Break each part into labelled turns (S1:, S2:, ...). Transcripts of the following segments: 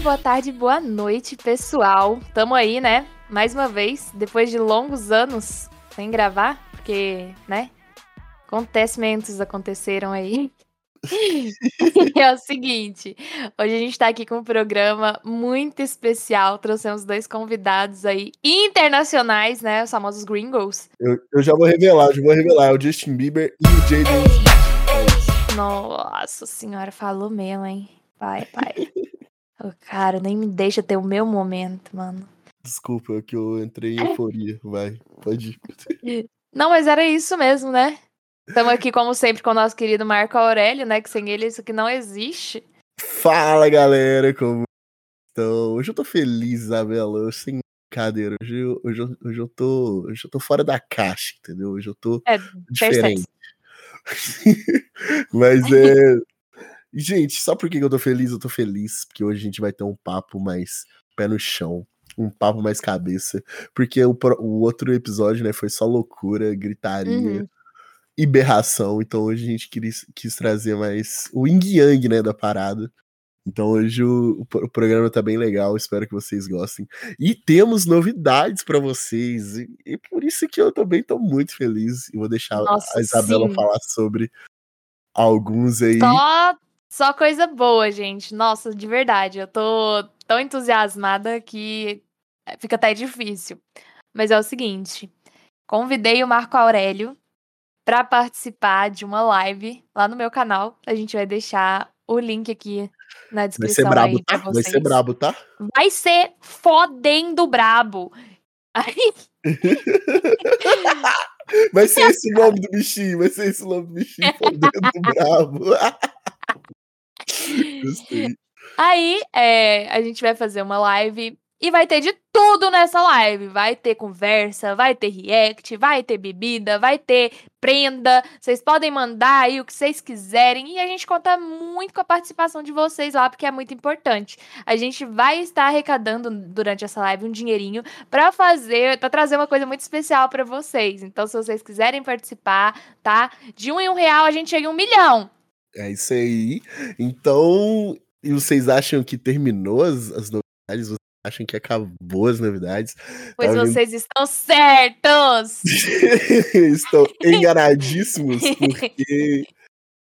S1: boa tarde, boa noite, pessoal. Tamo aí, né? Mais uma vez, depois de longos anos sem gravar, porque, né? Acontecimentos aconteceram aí. é o seguinte, hoje a gente tá aqui com um programa muito especial. Trouxemos dois convidados aí internacionais, né? Os famosos gringos.
S2: Eu, eu já vou revelar, já vou revelar. É o Justin Bieber e o Jaden.
S1: Nossa senhora, falou mesmo, hein? Pai, pai. Oh, cara, nem me deixa ter o meu momento, mano.
S2: Desculpa, é que eu entrei em euforia. Vai, pode
S1: ir. Não, mas era isso mesmo, né? Estamos aqui, como sempre, com o nosso querido Marco Aurélio, né? Que sem ele isso aqui não existe.
S2: Fala, galera, como estão? Hoje eu tô feliz, Isabela. Sem brincadeira. Hoje, hoje, hoje, eu tô, hoje eu tô fora da caixa, entendeu? Hoje eu tô é, diferente. Mas é. Gente, só por que eu tô feliz? Eu tô feliz porque hoje a gente vai ter um papo mais pé no chão, um papo mais cabeça, porque o, o outro episódio, né, foi só loucura, gritaria uhum. e berração, então hoje a gente quis, quis trazer mais o yin yang, né, da parada. Então hoje o, o, programa tá bem legal, espero que vocês gostem. E temos novidades para vocês, e, e, por isso que eu também tô muito feliz, e vou deixar Nossa, a Isabela sim. falar sobre alguns aí.
S1: Só só coisa boa, gente. Nossa, de verdade. Eu tô tão entusiasmada que é, fica até difícil. Mas é o seguinte: convidei o Marco Aurélio para participar de uma live lá no meu canal. A gente vai deixar o link aqui na descrição.
S2: Vai ser brabo, tá? Vai ser brabo, tá?
S1: Vai ser fodendo brabo. Aí...
S2: vai ser esse nome do bichinho, vai ser esse nome do bichinho, fodendo brabo.
S1: Aí é, a gente vai fazer uma live e vai ter de tudo nessa live. Vai ter conversa, vai ter react, vai ter bebida, vai ter prenda. Vocês podem mandar aí o que vocês quiserem. E a gente conta muito com a participação de vocês lá, porque é muito importante. A gente vai estar arrecadando durante essa live um dinheirinho para fazer, para trazer uma coisa muito especial para vocês. Então, se vocês quiserem participar, tá? De um em um real a gente chega em um milhão.
S2: É isso aí. Então, e vocês acham que terminou as, as novidades? Vocês acham que acabou as novidades?
S1: Pois tá vocês estão certos!
S2: estão enganadíssimos, porque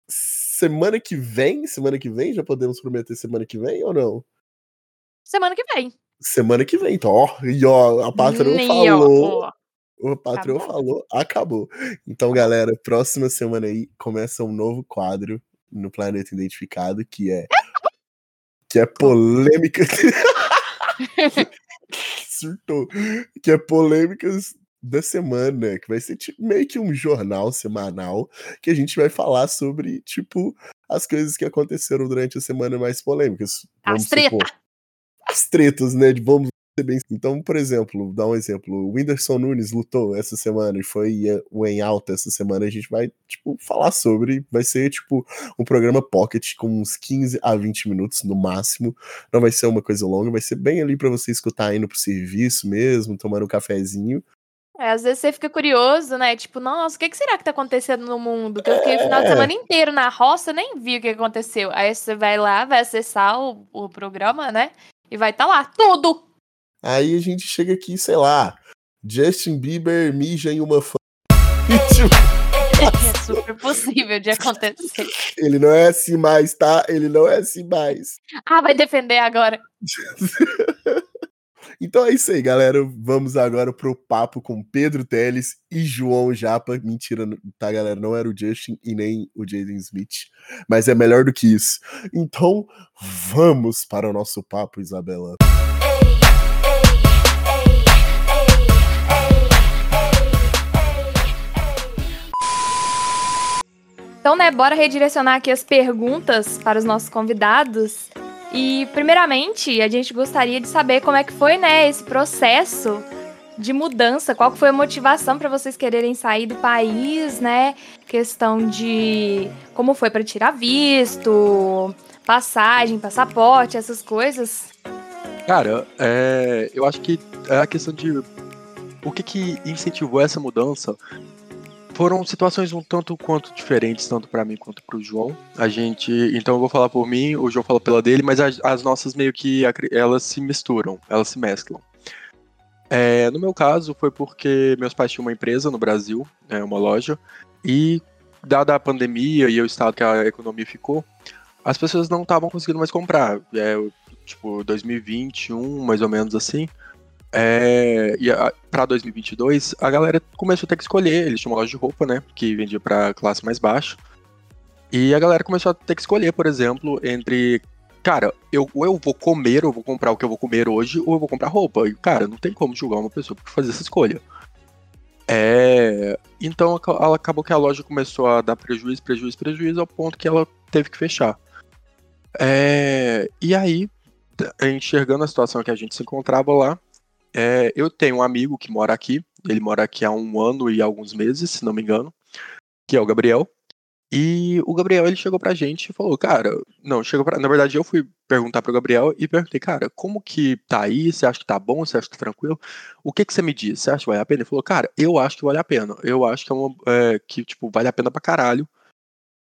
S2: semana que vem, semana que vem, já podemos prometer semana que vem ou não?
S1: Semana que vem.
S2: Semana que vem, então, ó, e ó, a patroa falou. O patrão falou, acabou. Então, galera, próxima semana aí começa um novo quadro no Planeta Identificado, que é. Que é polêmica. Surtou. Que é polêmicas da semana, que vai ser tipo, meio que um jornal semanal que a gente vai falar sobre, tipo, as coisas que aconteceram durante a semana mais polêmicas.
S1: Vamos as tretas.
S2: As tretas, né? Vamos bem. Então, por exemplo, dar um exemplo, o Whindersson Nunes lutou essa semana e foi o em alta essa semana. A gente vai, tipo, falar sobre. Vai ser, tipo, um programa pocket com uns 15 a 20 minutos no máximo. Não vai ser uma coisa longa, vai ser bem ali para você escutar indo pro serviço mesmo, tomando um cafezinho.
S1: É, às vezes você fica curioso, né? Tipo, nossa, o que, que será que tá acontecendo no mundo? Que eu fiquei o final de é. semana inteiro na roça, nem vi o que aconteceu. Aí você vai lá, vai acessar o, o programa, né? E vai estar tá lá, tudo!
S2: Aí a gente chega aqui, sei lá, Justin Bieber mija em uma fã.
S1: é super possível de acontecer.
S2: Ele não é assim mais, tá? Ele não é assim mais.
S1: Ah, vai defender agora.
S2: então é isso aí, galera. Vamos agora pro papo com Pedro Teles e João Japa. Mentira, tá, galera? Não era o Justin e nem o Jaden Smith, mas é melhor do que isso. Então, vamos para o nosso papo, Isabela.
S1: Então, né, bora redirecionar aqui as perguntas para os nossos convidados. E, primeiramente, a gente gostaria de saber como é que foi, né, esse processo de mudança, qual foi a motivação para vocês quererem sair do país, né? Questão de como foi para tirar visto, passagem, passaporte, essas coisas.
S3: Cara, é, eu acho que é a questão de o que, que incentivou essa mudança foram situações um tanto quanto diferentes, tanto para mim quanto para o João. A gente, então eu vou falar por mim, o João fala pela dele, mas as, as nossas meio que elas se misturam, elas se mesclam. É, no meu caso, foi porque meus pais tinham uma empresa no Brasil, né, uma loja, e dada a pandemia e o estado que a economia ficou, as pessoas não estavam conseguindo mais comprar. É, tipo, 2021, mais ou menos assim. É, e para 2022, a galera começou a ter que escolher. Eles tinham uma loja de roupa, né? Que vendia para classe mais baixa. E a galera começou a ter que escolher, por exemplo, entre. Cara, eu, ou eu vou comer, ou vou comprar o que eu vou comer hoje, ou eu vou comprar roupa. E, cara, não tem como julgar uma pessoa por fazer essa escolha. É, então ela acabou que a loja começou a dar prejuízo, prejuízo, prejuízo, ao ponto que ela teve que fechar. É, e aí, enxergando a situação que a gente se encontrava lá, é, eu tenho um amigo que mora aqui, ele mora aqui há um ano e alguns meses, se não me engano, que é o Gabriel. E o Gabriel ele chegou pra gente e falou, cara, não, chegou pra, na verdade eu fui perguntar pro Gabriel e perguntei, cara, como que tá aí? Você acha que tá bom? Você acha que tá tranquilo? O que que você me diz? Você acha que vale a pena? Ele falou, cara, eu acho que vale a pena. Eu acho que é uma é, que tipo vale a pena pra caralho.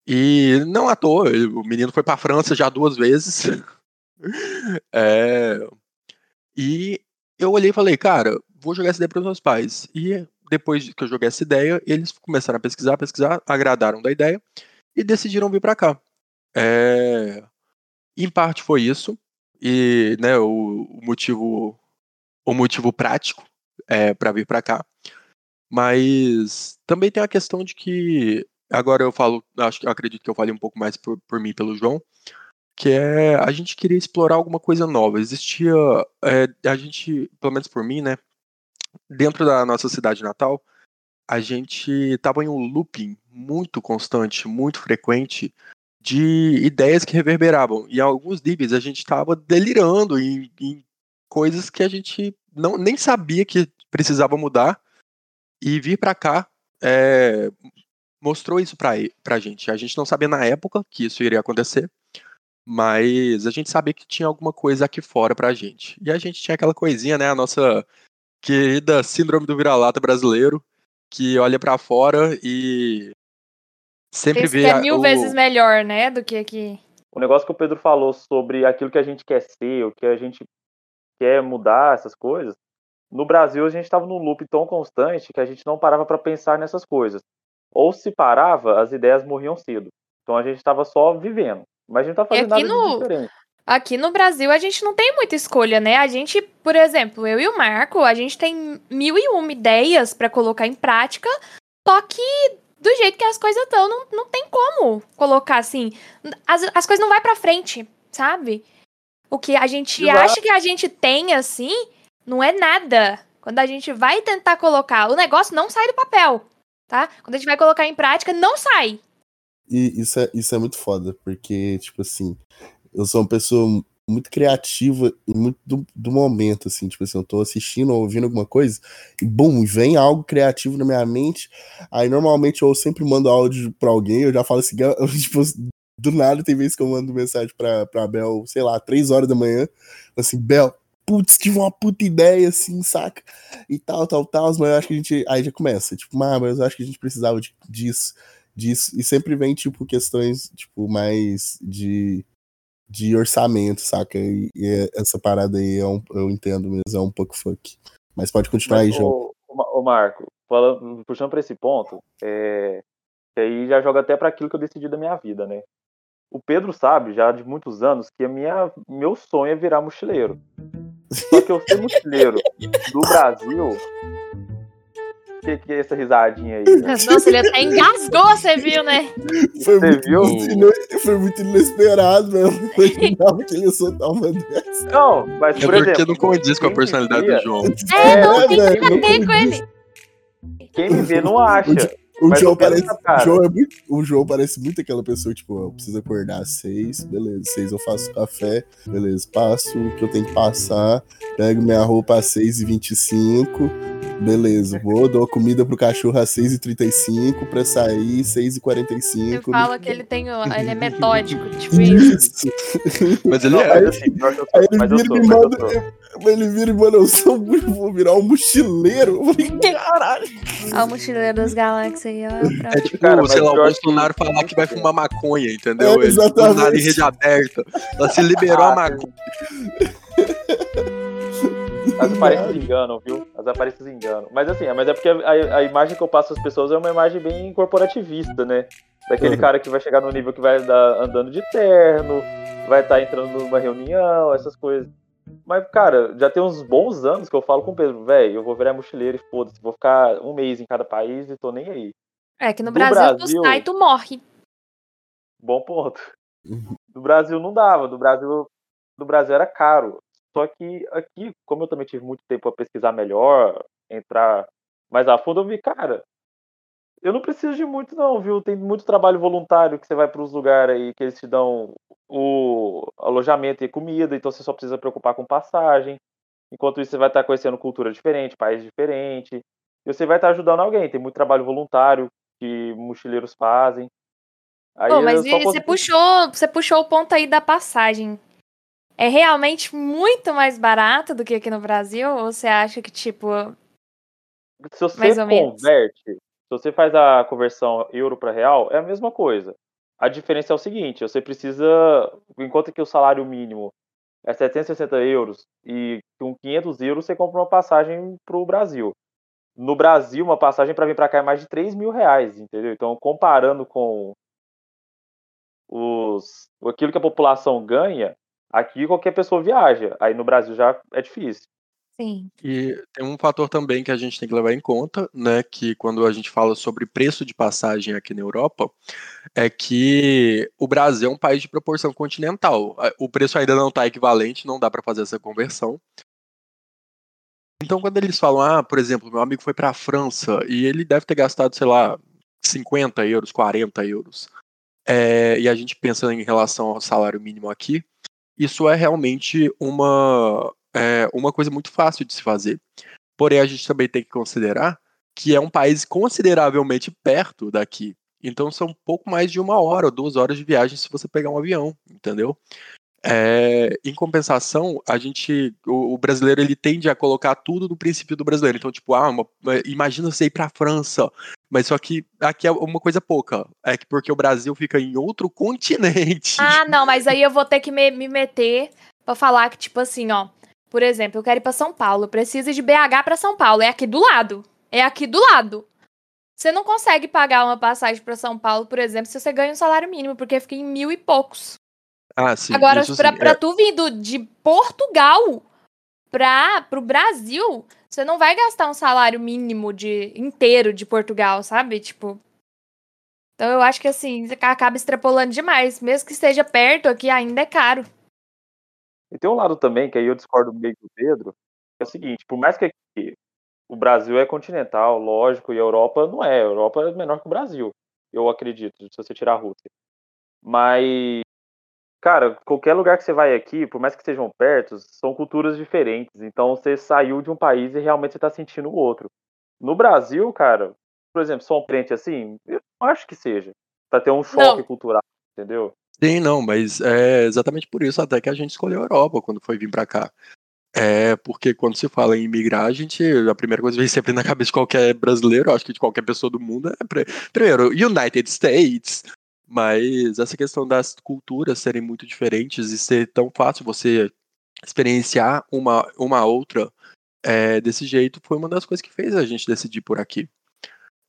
S3: E não à toa, o menino foi pra França já duas vezes. é, e eu olhei e falei, cara, vou jogar essa ideia para os meus pais. E depois que eu joguei essa ideia, eles começaram a pesquisar, pesquisar, agradaram da ideia e decidiram vir para cá. É... Em parte foi isso e, né, o, o motivo, o motivo prático é para vir para cá. Mas também tem a questão de que agora eu falo, acho acredito que eu falei um pouco mais por, por mim pelo João que é a gente queria explorar alguma coisa nova. Existia, é, a gente, pelo menos por mim, né, dentro da nossa cidade natal, a gente estava em um looping muito constante, muito frequente de ideias que reverberavam. E alguns níveis a gente estava delirando em, em, coisas que a gente não nem sabia que precisava mudar. E vir para cá é, mostrou isso para a gente. A gente não sabia na época que isso iria acontecer. Mas a gente sabia que tinha alguma coisa aqui fora pra gente. E a gente tinha aquela coisinha, né? A nossa querida síndrome do vira-lata brasileiro, que olha para fora e sempre Esse vê.
S1: Que é mil o... vezes melhor, né? Do que aqui.
S4: O negócio que o Pedro falou sobre aquilo que a gente quer ser, o que a gente quer mudar, essas coisas. No Brasil, a gente estava num loop tão constante que a gente não parava para pensar nessas coisas. Ou se parava, as ideias morriam cedo. Então a gente estava só vivendo. Mas a gente tá fazendo nada no... diferente.
S1: Aqui no Brasil a gente não tem muita escolha, né? A gente, por exemplo, eu e o Marco, a gente tem mil e uma ideias para colocar em prática, só que do jeito que as coisas estão, não, não tem como colocar assim. As, as coisas não vai para frente, sabe? O que a gente Exato. acha que a gente tem assim, não é nada. Quando a gente vai tentar colocar, o negócio não sai do papel, tá? Quando a gente vai colocar em prática, não sai.
S2: E isso é, isso é muito foda, porque, tipo assim, eu sou uma pessoa muito criativa e muito do, do, momento, assim, tipo assim, eu tô assistindo ou ouvindo alguma coisa e, bum, vem algo criativo na minha mente, aí normalmente eu sempre mando áudio pra alguém, eu já falo assim, eu, tipo, do nada tem vezes que eu mando mensagem pra, pra Bel, sei lá, três horas da manhã, assim, Bel, putz, tive uma puta ideia, assim, saca? E tal, tal, tal, mas eu acho que a gente, aí já começa, tipo, mas eu acho que a gente precisava de, disso, disso, e sempre vem, tipo, questões, tipo, mais de, de orçamento, saca? E, e essa parada aí, é um, eu entendo mesmo, é um pouco funk. Mas pode continuar Mas, aí, João.
S4: Ô, Marco, falando, puxando pra esse ponto, é, que aí já joga até para aquilo que eu decidi da minha vida, né? O Pedro sabe, já de muitos anos, que a minha, meu sonho é virar mochileiro. Só que eu ser mochileiro do Brasil que, que é essa risadinha aí? Né?
S1: Nossa, ele até engasgou, você viu, né?
S2: Foi, você muito, viu? foi muito inesperado, velho. Não imaginava que ele ia soltar uma dessa.
S4: Não, mas por é
S3: exemplo. Porque não condiz com a personalidade do João.
S1: É, é não tem que bater com ele.
S4: Quem me vê não acha.
S2: O João, parece, o, João é muito, o João parece muito aquela pessoa, tipo, eu preciso acordar às seis, beleza, seis eu faço café, beleza, passo o que eu tenho que passar, pego minha roupa às seis e vinte e cinco, Beleza, vou, dou comida pro cachorro às 6h35 pra sair 6h45.
S1: Ele fala que ele tem. Ele é metódico, tipo isso.
S2: Isso.
S3: Mas ele
S4: Não,
S3: é.
S4: mas assim, pior que eu
S2: Aí
S4: sou,
S2: ele
S4: mas eu
S2: vira
S4: sou,
S2: e
S4: mas eu
S2: manda.
S4: sou.
S2: Ele vira e manda, eu sou, vou virar um mochileiro. Eu falei, caralho.
S1: Ó, o mochileiro das galáxias aí, ó. pra-
S3: É tipo,
S4: Cara,
S3: sei lá, o
S4: pior que-
S3: Bolsonaro falar que vai fumar maconha, entendeu?
S2: É,
S3: Ele
S2: exatamente.
S3: fumar em rede aberta. Ela se liberou a
S4: Ah,
S3: maconha.
S4: As aparências enganam, viu? As aparências enganam. Mas assim, mas é porque a, a imagem que eu passo às pessoas é uma imagem bem corporativista, né? Daquele
S2: Uhum.
S4: cara que vai chegar no nível que vai andar andando de terno, vai estar entrando numa reunião, essas coisas. Mas, cara, já tem uns bons anos que eu falo com o Pedro, velho, eu vou virar mochileiro e foda-se, vou ficar um mês em cada país e tô nem aí.
S1: É que no
S4: Do
S1: Brasil,
S4: Brasil-
S1: tu sai e tu morre.
S4: Bom ponto.
S2: Uhum.
S4: Do Brasil não dava, do Brasil, do Brasil era caro. Só que aqui, como eu também tive muito tempo para pesquisar melhor, entrar mais a fundo, eu vi, cara, eu não preciso de muito não, viu? Tem muito trabalho voluntário que você vai para os lugares aí que eles te dão o alojamento e comida, então você só precisa preocupar com passagem. Enquanto isso, você vai estar conhecendo cultura diferente, país diferente. E você vai estar ajudando alguém. Tem muito trabalho voluntário que mochileiros fazem. Aí
S1: Pô, mas você
S4: consegui-
S1: puxou, você puxou o ponto aí da passagem. É realmente muito mais barato do que aqui no Brasil? Ou você acha que, tipo,
S4: Se você
S1: Mais
S4: converte, se você faz a conversão euro para real, é a mesma coisa. A diferença é o seguinte: você precisa, enquanto que o salário mínimo é 760 euros e com 500 euros você compra uma passagem para o Brasil. No Brasil, uma passagem para vir para cá é mais de 3 mil reais, entendeu? Então, comparando com os, aquilo que a população ganha, aqui qualquer pessoa viaja. Aí no Brasil já é difícil.
S1: Sim.
S3: E tem um fator também que a gente tem que levar em conta, né? Que quando a gente fala sobre preço de passagem aqui na Europa, é que o Brasil é um país de proporção continental. O preço ainda não está equivalente, não dá para fazer essa conversão. Então, quando eles falam, ah, por exemplo, meu amigo foi para a França e ele deve ter gastado, sei lá, 50 euros, 40 euros, é, e a gente pensa em relação ao salário mínimo aqui, isso é realmente uma, é, uma coisa muito fácil de se fazer. Porém, a gente também tem que considerar que é um país consideravelmente perto daqui. Então são pouco mais de uma hora ou duas horas de viagem se você pegar um avião, entendeu? É, em compensação, a gente, o, o brasileiro ele tende a colocar tudo no princípio do brasileiro. Então, tipo, ah, uma- imagina você ir para a França, mas só que aqui é uma coisa pouca, é que porque o Brasil fica em outro continente.
S1: Ah, não, mas aí eu vou ter que me, me meter pra falar que, tipo assim, ó. Por exemplo, eu quero ir pra São Paulo. Eu preciso ir de BH pra São Paulo. É aqui do lado. É aqui do lado. Você não consegue pagar uma passagem pra São Paulo, por exemplo, se você ganha um salário mínimo, porque fica em mil e poucos.
S3: Ah, sim.
S1: Agora, pra,
S3: sim,
S1: pra
S3: é.
S1: tu vindo de Portugal pra, pro Brasil, você não vai gastar um salário mínimo de inteiro de Portugal, sabe? Tipo. Então eu acho que assim, acaba extrapolando demais. Mesmo que esteja perto aqui, ainda é caro.
S4: E tem um lado também, que aí eu discordo meio do Pedro, que é o seguinte, por mais que aqui o Brasil é continental, lógico, e a Europa não é. A Europa é menor que o Brasil, eu acredito, se você tirar a Rússia. Mas, cara, qualquer lugar que você vai aqui, por mais que estejam perto, são culturas diferentes. Então você saiu de um país e realmente você tá sentindo o outro. No Brasil, cara, por exemplo, só um frente assim, eu não acho que seja. Pra ter um choque
S1: Não.
S4: cultural, entendeu?
S3: Sim, não, mas é exatamente por isso até que a gente escolheu a Europa quando foi vir pra cá. É porque quando se fala em imigrar, a gente, a primeira coisa que vem sempre na cabeça de qualquer brasileiro, acho que de qualquer pessoa do mundo, é pre- primeiro United States. Mas essa questão das culturas serem muito diferentes e ser tão fácil você experienciar uma, uma outra é, desse jeito foi uma das coisas que fez a gente decidir por aqui.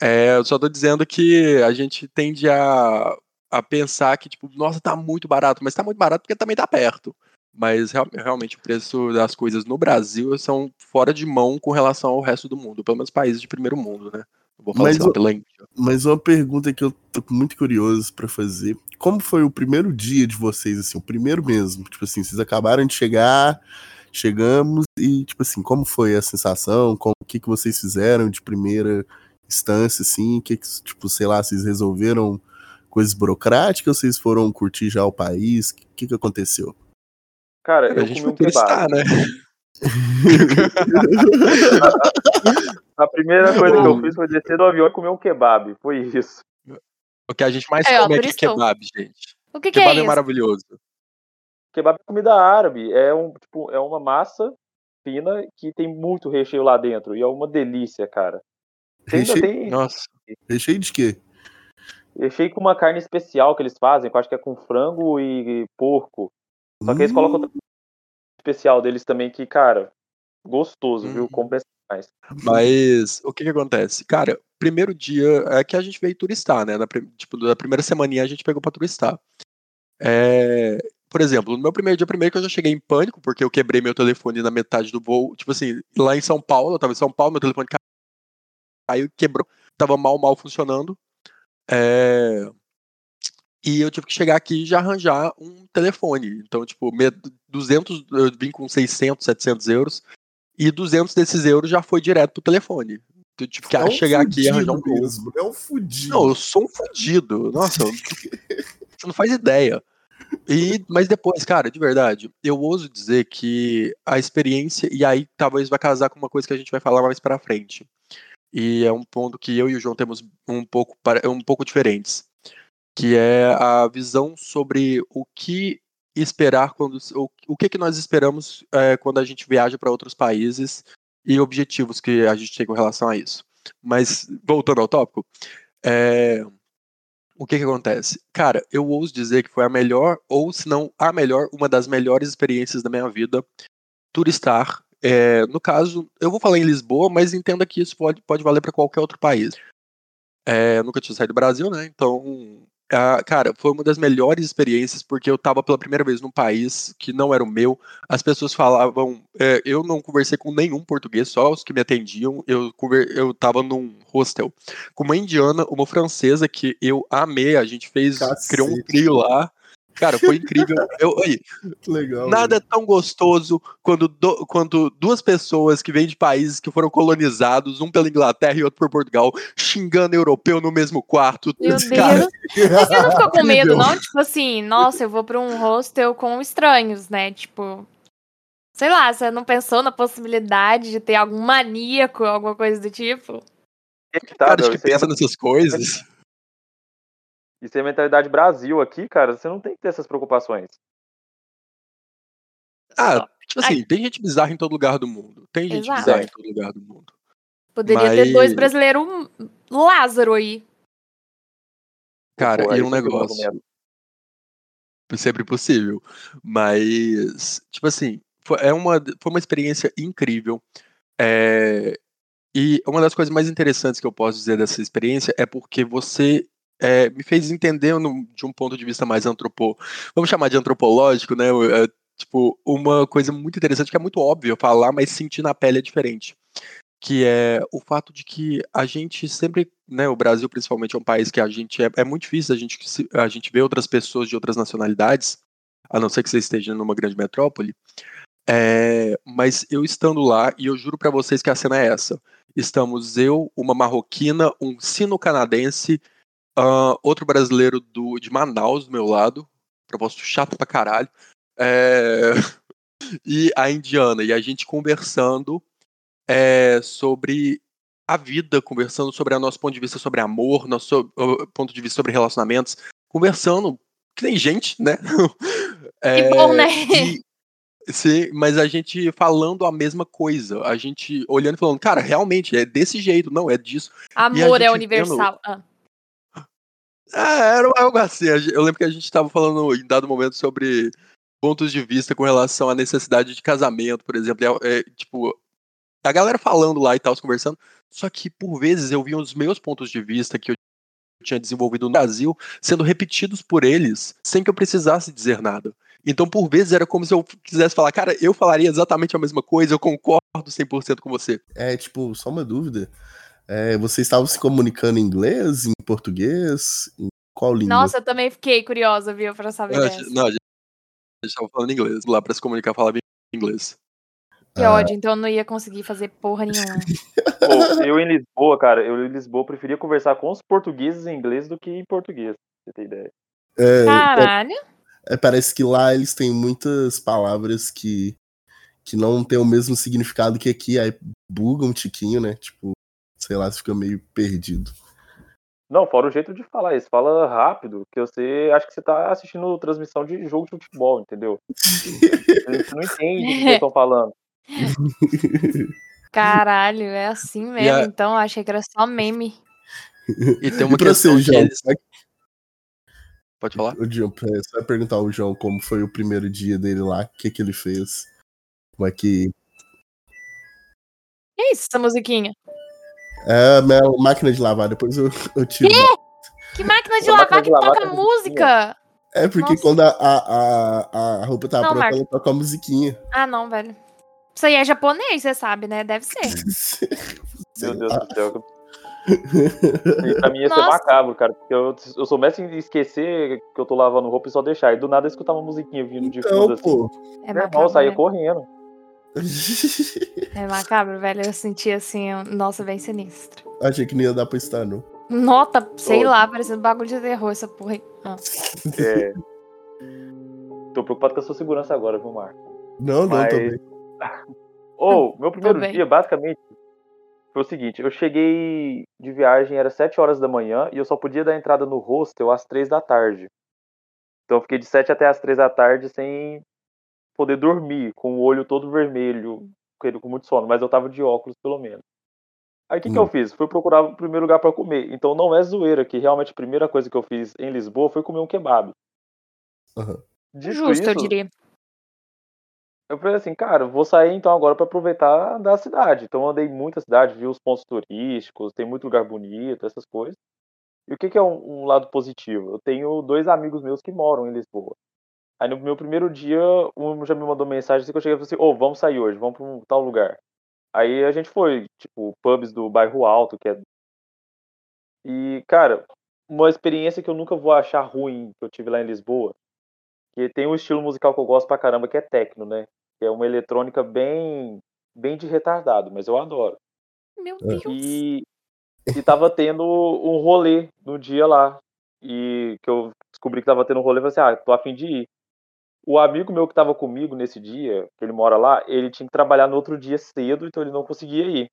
S3: É, eu só tô dizendo que a gente tende a, a pensar que, tipo, nossa, tá muito barato, mas tá muito barato porque também tá perto. Mas real- realmente o preço das coisas no Brasil são fora de mão com relação ao resto do mundo, pelo menos países de primeiro mundo, né? Eu vou falar
S2: Mas
S3: sei lá,
S2: o-
S3: pela Índia.
S2: Mas uma pergunta que eu tô muito curioso pra fazer. Como foi o primeiro dia de vocês, assim, o primeiro mesmo? Tipo assim, vocês acabaram de chegar, chegamos e, tipo assim, como foi a sensação? Como, o que, que vocês fizeram de primeira instância, assim? Que, que, tipo, sei lá, vocês resolveram coisas burocráticas ou vocês foram curtir já o país? O que, que aconteceu?
S4: Cara,
S3: a
S4: eu
S3: gente
S4: comi
S3: foi
S4: um kebab.
S3: né?
S4: A primeira coisa que eu fiz foi descer do avião e comer um kebab. Foi isso.
S3: O que a gente mais
S1: É,
S3: come aqui é
S1: que
S3: kebab, gente.
S1: O que, que
S3: kebab
S1: é
S3: é,
S1: isso?
S3: maravilhoso.
S4: Kebab é comida árabe. É, um, tipo, é uma massa fina que tem muito recheio lá dentro. E é uma delícia, cara.
S2: Recheio,
S4: tem
S3: Nossa.
S2: recheio de quê?
S4: Recheio com uma carne especial que eles fazem, que eu acho que é com frango e porco. Só que eles
S2: Hum,
S4: colocam outra especial deles também, que, cara, gostoso, viu?
S3: Uhum.
S4: Compensa mais.
S3: Mas o que que acontece? Cara, primeiro dia é que a gente veio turistar, né? Na, tipo, da primeira semaninha a gente pegou pra turistar. É, por exemplo, no meu primeiro dia, primeiro que eu já cheguei em pânico, porque eu quebrei meu telefone na metade do voo. Tipo assim, lá em São Paulo, eu tava em São Paulo, meu telefone caiu, quebrou, tava mal, mal funcionando. É, E eu tive que chegar aqui e já arranjar um telefone. Então, tipo, me- 200, eu vim com 600, 700 euros. E 200 desses euros já foi direto pro telefone. Eu tive que
S2: é um
S3: chegar aqui e arranjar um
S2: mesmo. É um fudido.
S3: Não, eu sou um fudido. Nossa, você não faz ideia. E, mas depois, cara, de verdade, eu ouso dizer que a experiência, e aí talvez vai casar com uma coisa que a gente vai falar mais pra frente. E é um ponto que eu e o João temos um pouco, um pouco diferentes. Que é a visão sobre o que esperar quando. O, o que, que nós esperamos é, quando a gente viaja para outros países e objetivos que a gente tem com relação a isso. Mas, voltando ao tópico, é, o que que acontece? Cara, eu ouso dizer que foi a melhor, ou se não a melhor, uma das melhores experiências da minha vida, turistar. É, no caso, eu vou falar em Lisboa, mas entenda que isso pode, pode valer para qualquer outro país. É, nunca tinha saído do Brasil, né? Então, ah, cara, foi uma das melhores experiências porque eu tava pela primeira vez num país que não era o meu. As pessoas falavam, é, eu não conversei com nenhum português, só os que me atendiam. Eu, eu tava num hostel com uma indiana, uma francesa que eu amei. A gente fez, criou um
S2: Cacete.
S3: trio lá. Cara, foi incrível. Eu, aí,
S2: legal.
S3: Nada é tão gostoso quando, do- quando duas pessoas que vêm de países que foram colonizados, um pela Inglaterra e outro por Portugal, xingando europeu no mesmo quarto.
S1: Meu Deus.
S3: Cara,
S1: Você não ficou com medo, não? Tipo assim, nossa, eu vou pra um hostel com estranhos, né? Tipo. Sei lá, você não pensou na possibilidade de ter algum maníaco, alguma coisa do tipo?
S4: Tá,
S3: cara, acho que
S4: isso, aí é,
S3: pensa nessas coisas.
S4: Isso é mentalidade Brasil aqui, cara. Você não tem que ter essas preocupações.
S3: Ah, tipo assim, tem gente bizarra em todo lugar do mundo. Tem gente
S1: Exato.
S3: bizarra em todo lugar do mundo.
S1: Poderia ter dois
S3: Mas-
S1: brasileiros Lázaro aí.
S3: Cara,
S4: Pô,
S3: e um negócio.
S4: argumento.
S3: sempre possível. Mas, tipo assim, foi, é uma, foi uma experiência incrível. É, e uma das coisas mais interessantes que eu posso dizer dessa experiência é porque você é, me fez entender de um ponto de vista mais antropo, vamos chamar de antropológico, né? é, tipo, uma coisa muito interessante que é muito óbvio falar, mas sentir na pele é diferente. Que é o fato de que a gente sempre, né, o Brasil principalmente é um país que a gente é, é muito difícil a gente, a gente ver outras pessoas de outras nacionalidades, a não ser que você esteja numa grande metrópole. É, mas eu estando lá, e eu juro pra vocês que a cena é essa. Estamos eu, uma marroquina, um sino-canadense, ah, outro brasileiro do, de Manaus do meu lado, proposto chato pra caralho, é, e a indiana, e a gente conversando é, sobre a vida, conversando sobre o nosso ponto de vista sobre amor, nosso uh, ponto de vista sobre relacionamentos, conversando, que tem gente, né?
S1: Que bom, né?
S3: e- sim, mas a gente falando a mesma coisa, a gente olhando e falando, cara, realmente é desse jeito, não é disso.
S1: Amor é universal. Ah,
S3: Ah, era algo assim. Eu lembro que a gente estava falando em dado momento sobre pontos de vista com relação à necessidade de casamento, por exemplo. é- é, tipo, a galera falando lá e tal, conversando. Só que por vezes eu via os meus pontos de vista que eu tinha desenvolvido no Brasil sendo repetidos por eles sem que eu precisasse dizer nada. Então, por vezes, era como se eu quisesse falar, cara, eu falaria exatamente a mesma coisa, eu concordo 100% com você.
S2: É, tipo, só uma dúvida. É, vocês estavam se comunicando em inglês, em português? Em qual língua?
S1: Nossa, eu também fiquei curiosa, viu, pra saber
S3: Não, a
S1: dessa.
S3: gente- não, a gente estava falando inglês. Lá para se comunicar, falava inglês.
S1: Que
S2: Ah.
S1: ódio, então eu não ia conseguir fazer porra nenhuma.
S4: Pô, eu em Lisboa, cara, eu em Lisboa preferia conversar com os portugueses em inglês do que em português, pra você ter ideia.
S2: É,
S1: Caralho.
S2: é, parece que lá eles têm muitas palavras que, que não têm o mesmo significado que aqui, aí buga um tiquinho, né? Tipo, sei lá, você fica meio perdido.
S4: Não, fora o jeito de falar isso. Fala rápido, que você acha que você tá assistindo transmissão de jogo de futebol, entendeu? Você não entende o que eu tô falando.
S1: Caralho, é assim mesmo.
S3: a-
S1: Então, eu achei que era só meme.
S3: E tem uma
S2: e
S3: questão
S2: você, João?
S3: eles...
S2: é
S3: Pode falar?
S2: O João, é, você vai perguntar ao João como foi o primeiro dia dele lá, o que que ele fez. Como é que.
S1: Que isso, essa musiquinha?
S2: É, minha máquina de lavar, depois eu, eu tiro.
S1: Que máquina de lavar
S4: máquina
S1: que
S4: de lavar
S1: toca
S4: tem
S1: música?
S2: É porque
S1: Nossa.
S2: quando a, a, a, a roupa tá
S1: Não,
S2: pronta, ela toca a musiquinha.
S1: Ah, não, velho. Isso aí é japonês, você sabe, né? Deve ser.
S4: Meu Deus do céu. Isso pra mim ia ser
S1: Nossa.
S4: macabro, cara. Porque eu, eu sou mestre em esquecer que eu tô lavando roupa e só deixar. E do nada eu escutar uma musiquinha vindo de
S2: Então,
S4: fundo assim.
S2: pô.
S1: É
S4: eu
S1: macabro.
S4: saía
S1: né?
S4: correndo.
S1: É macabro, velho. Eu senti assim, nossa, bem sinistro.
S2: Achei que não ia dar pra estar, não.
S1: Nota, sei
S4: Ô.
S1: lá, parecendo bagulho de terror essa porra aí. Ah.
S4: É. Tô preocupado com a sua segurança agora, viu, Marco?
S2: Não, não,
S4: Mas-
S2: também.
S4: Ô, meu primeiro
S1: bem.
S4: dia, basicamente, foi o seguinte: eu cheguei de viagem, era 7 horas da manhã, e eu só podia dar entrada no hostel às 3 da tarde. Então eu fiquei de 7 até às 3 da tarde sem poder dormir, com o olho todo vermelho, com ele com muito sono, mas eu tava de óculos pelo menos. Aí o que, que eu
S2: Hum.
S4: fiz? Fui procurar o primeiro lugar pra comer. Então não é zoeira, que realmente a primeira coisa que eu fiz em Lisboa foi comer um kebab. Dito
S1: Justo, eu
S4: isso,
S1: diria.
S4: eu falei assim, cara, vou sair então agora pra aproveitar da cidade. Então eu andei muito a cidade, vi os pontos turísticos, tem muito lugar bonito, essas coisas. E o que, que é um, um lado positivo? Eu tenho dois amigos meus que moram em Lisboa. Aí no meu primeiro dia, um já me mandou mensagem assim que eu cheguei e falei assim, ô, vamos sair hoje, vamos pra um tal lugar. Aí a gente foi, tipo, pubs do bairro Alto, que é. E, cara, uma experiência que eu nunca vou achar ruim que eu tive lá em Lisboa, que tem um estilo musical que eu gosto pra caramba, que é techno, né? Que é uma eletrônica bem, bem de retardado, mas eu adoro.
S1: Meu
S2: É.
S1: Deus.
S4: E, e tava tendo um rolê no dia lá. E que eu descobri que tava tendo um rolê, eu falei assim, ah, tô a fim de ir. O amigo meu que tava comigo nesse dia, que ele mora lá, ele tinha que trabalhar no outro dia cedo, então ele não conseguia ir.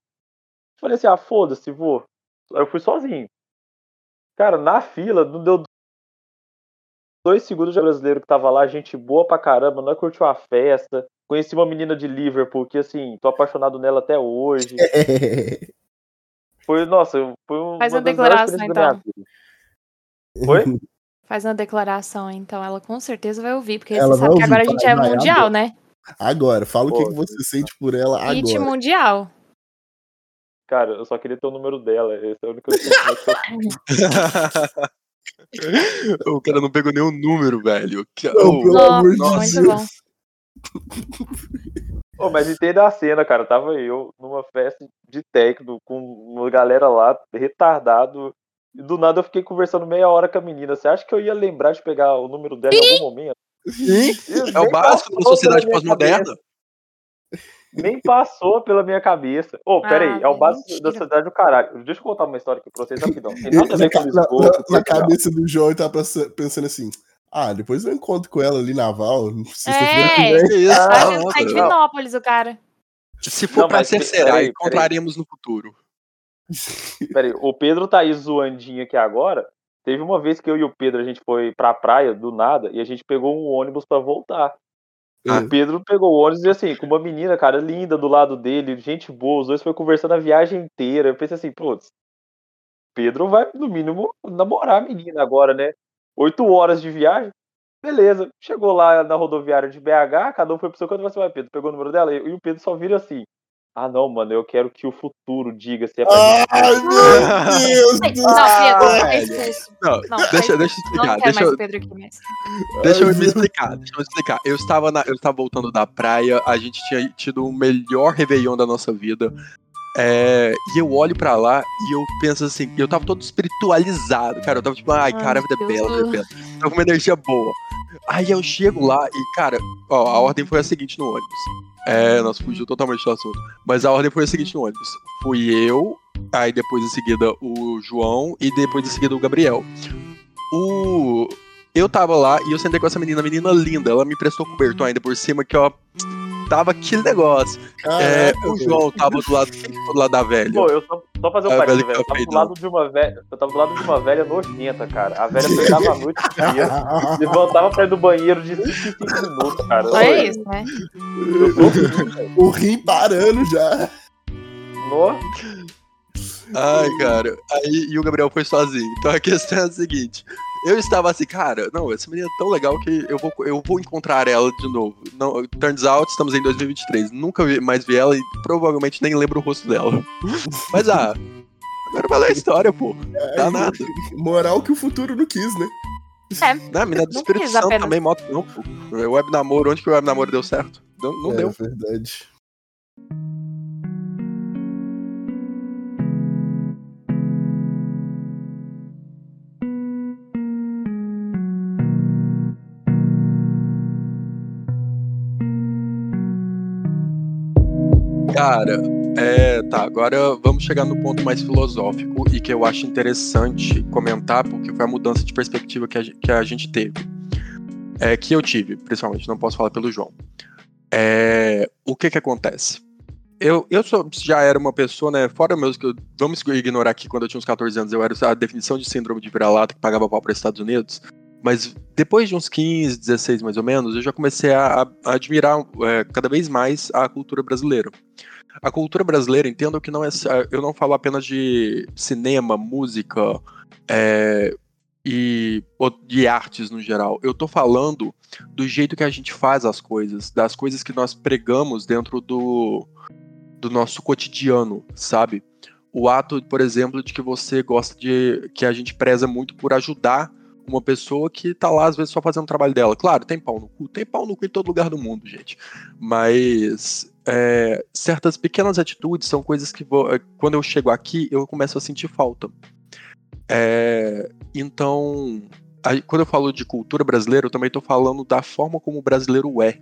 S4: Falei assim, ah, foda-se, vou. Aí eu fui sozinho. Cara, na fila, não deu dois segundos de brasileiro que tava lá, gente boa pra caramba, nós curtiu a festa. Conheci uma menina de Liverpool que, assim, tô apaixonado nela até hoje. Foi, nossa, foi um,
S1: Faz
S4: uma
S1: uma declaração,
S4: experiências da minha vida. Oi?
S1: Faz uma declaração, então ela com certeza vai ouvir, porque
S2: Ela
S1: você sabe
S2: vai
S1: que agora a
S2: ouvir,
S1: gente é mundial,
S2: agora.
S1: né?
S2: Agora, fala o que,
S4: Pô,
S2: que você sente por ela
S1: Hit
S2: agora.
S1: mundial.
S4: Cara, eu só queria ter o número dela. Esse é o único que eu
S3: o cara não pegou nenhum número, velho.
S2: Não,
S3: oh,
S2: pelo amor de
S1: muito
S2: Deus.
S4: mas entenda a cena, cara. Tava eu numa festa de técnico com uma galera lá, retardado. E do nada eu fiquei conversando meia hora com a menina. Você acha que eu ia lembrar de pegar o número dela em algum momento?
S3: é o básico da sociedade pós-moderna.
S4: Nem passou pela minha cabeça. Ô, pera
S1: Ah,
S4: aí, é o básico
S1: mentira.
S4: da sociedade do caralho. Deixa eu contar uma história aqui pra vocês rapidão. Tem nada a
S2: Na,
S4: ver com
S2: ca- na-
S4: Lisboa.
S2: na-
S4: com
S2: na
S4: Portugal.
S2: cabeça do João, ele tá pensa- pensando assim: ah, depois eu encontro com ela ali na Val. Sexta-feira que
S1: É.
S3: isso,
S4: Ah,
S1: sair de
S3: cara.
S1: Divinópolis, o cara.
S3: Se for
S4: Não,
S3: pra ser será,
S4: peraí,
S3: encontraremos no futuro.
S4: Pera aí, o Pedro tá aí zoandinho aqui agora. Teve uma vez que eu e o Pedro a gente foi pra praia do nada e a gente pegou um ônibus pra voltar.
S2: Ah.
S4: O Pedro pegou o ônibus e assim, com uma menina, cara, linda do lado dele, gente boa, os dois foi conversando a viagem inteira. Eu pensei assim, putz, Pedro vai, no mínimo, namorar a menina agora, né? Oito horas de viagem. Beleza, chegou lá na rodoviária de BH, cada um foi pro seu canto e falou assim, vai, Pedro, pegou o número dela? E o Pedro só vira assim, ah não, mano, eu quero que o futuro diga se é pra gente.
S2: Ai, meu Deus do
S1: Não,
S2: céu!
S1: Pedro, é.
S3: Não,
S1: Não,
S3: deixa,
S1: é
S3: deixa eu
S1: Não
S3: explicar.
S1: quero
S3: Deixa
S1: mais
S3: eu,
S1: Pedro aqui
S3: deixa eu me explicar. Deixa eu me explicar. Eu estava, na, eu estava voltando da praia, a gente tinha tido o melhor Réveillon da nossa vida. É, e eu olho pra lá e eu penso assim, eu tava todo espiritualizado, cara. Eu tava tipo, ai, cara, a vida é bela, a vida é bela. Tava com uma energia boa. Aí eu chego lá e, cara, ó, a ordem foi a seguinte no ônibus. É, nós fugiu totalmente do assunto. Mas a ordem foi a seguinte no ônibus. Fui eu, aí depois em seguida o João e depois em seguida o Gabriel. O. Eu tava lá e eu sentei com essa menina, menina linda. Ela me prestou cobertor ainda por cima, que ó. Tava aquele negócio. É, o. João tava do lado, do lado da velha.
S4: Pô, eu só, só fazer um
S3: A
S4: parênteses, velho. Eu tava, do
S3: cafeidão.
S4: lado de uma velha, eu tava do lado de uma velha nojenta, cara. A velha pegava a noite inteira, levantava pra ir do banheiro de 5 em 5 minutos, cara.
S1: Só é isso, né?
S2: O rim parando já.
S4: Nossa.
S3: Ai, cara. Aí e o Gabriel foi sozinho. Então a questão é a seguinte. Eu estava assim, cara, não, essa menina é tão legal que eu vou, eu vou encontrar ela de novo. Não, turns out, estamos em 2023. Nunca vi- mais vi ela e provavelmente nem lembro o rosto dela. Mas ah, agora valeu a história, pô. Dá nada.
S2: Moral que o futuro não quis, né?
S3: Não, a menina do
S1: Não
S3: Espírito Santo
S1: apenas.
S3: também, moto não, pô. Web namoro, onde que o web namoro deu certo? Não, não
S2: é
S3: deu.
S2: verdade.
S3: Cara, é, tá, agora vamos chegar no ponto mais filosófico e que eu acho interessante comentar, porque foi a mudança de perspectiva que a, que a gente teve. É, que eu tive, principalmente, não posso falar pelo João. É, o que que acontece? Eu, eu sou- já era uma pessoa, né, fora meus, que vamos ignorar aqui, quando eu tinha uns 14 anos, eu era a definição de síndrome de vira-lata que pagava pau para os Estados Unidos, mas depois de uns 15, 16 mais ou menos, eu já comecei a, a admirar é, cada vez mais a cultura brasileira. A cultura brasileira, entendo que não é. Eu não falo apenas de cinema, música é, e de artes no geral. Eu tô falando do jeito que a gente faz as coisas, das coisas que nós pregamos dentro do, do nosso cotidiano, sabe? O ato, por exemplo, de que você gosta de. que a gente preza muito por ajudar uma pessoa que tá lá, às vezes, só fazendo o trabalho dela. Claro, tem pau no cu, tem pau no cu em todo lugar do mundo, gente. Mas é, certas pequenas atitudes são coisas que, vou- é, quando eu chego aqui, eu começo a sentir falta. É, então, aí, quando eu falo de cultura brasileira, eu também tô falando da forma como o brasileiro é.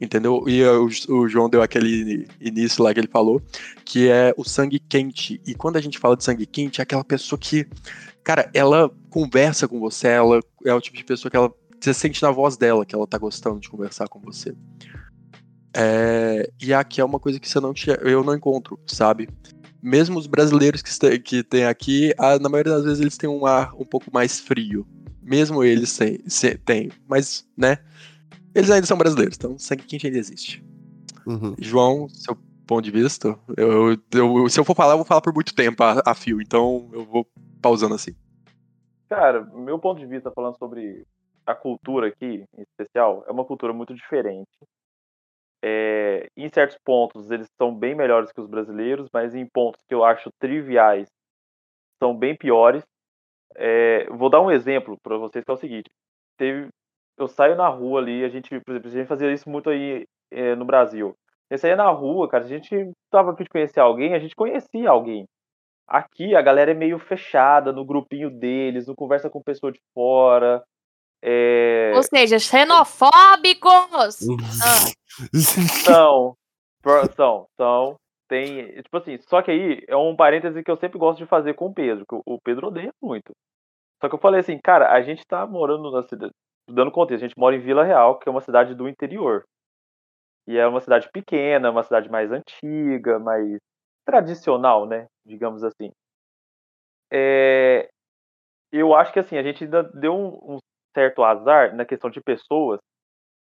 S3: Entendeu? E o, o João deu aquele início lá que ele falou, que é o sangue quente. E quando a gente fala de sangue quente, é aquela pessoa que, cara, ela conversa com você, ela é o tipo de pessoa que ela. Você sente na voz dela que ela tá gostando de conversar com você. É, e aqui é uma coisa que você não tinha, eu não encontro, sabe? Mesmo os brasileiros que, está- que tem aqui, a- na maioria das vezes eles têm um ar um pouco mais frio. Mesmo eles têm, mas, né? Eles ainda são brasileiros, então sangue quente ainda existe.
S2: Uhum.
S3: João, seu ponto de vista, eu, eu- eu- se eu for falar, eu vou falar por muito tempo a, a fio, então eu vou pausando assim.
S4: Cara, meu ponto de vista falando sobre a cultura aqui, em especial, é uma cultura muito diferente. É, em certos pontos eles são bem melhores que os brasileiros, mas em pontos que eu acho triviais são bem piores. É, vou dar um exemplo para vocês que é o seguinte: teve, eu saio na rua ali, a gente, por exemplo, a gente fazia isso muito aí é, no Brasil. Eu saía na rua, cara, a gente tava aqui de conhecer alguém, a gente conhecia alguém. Aqui a galera é meio fechada no grupinho deles, não conversa com pessoa de fora. É,
S1: Ou seja, xenofóbicos! Ah,
S4: São, são, são. Tem, tipo assim, só que aí é um parêntese que eu sempre gosto de fazer com o Pedro, que o- o Pedro odeia muito. Só que eu falei assim, cara, a gente tá morando na cidade, dando contexto, a gente mora em Vila Real, que é uma cidade do interior. E é uma cidade pequena, uma cidade mais antiga, mais tradicional, né? Digamos assim. É, eu acho que assim, a gente ainda deu um, um certo azar na questão de pessoas,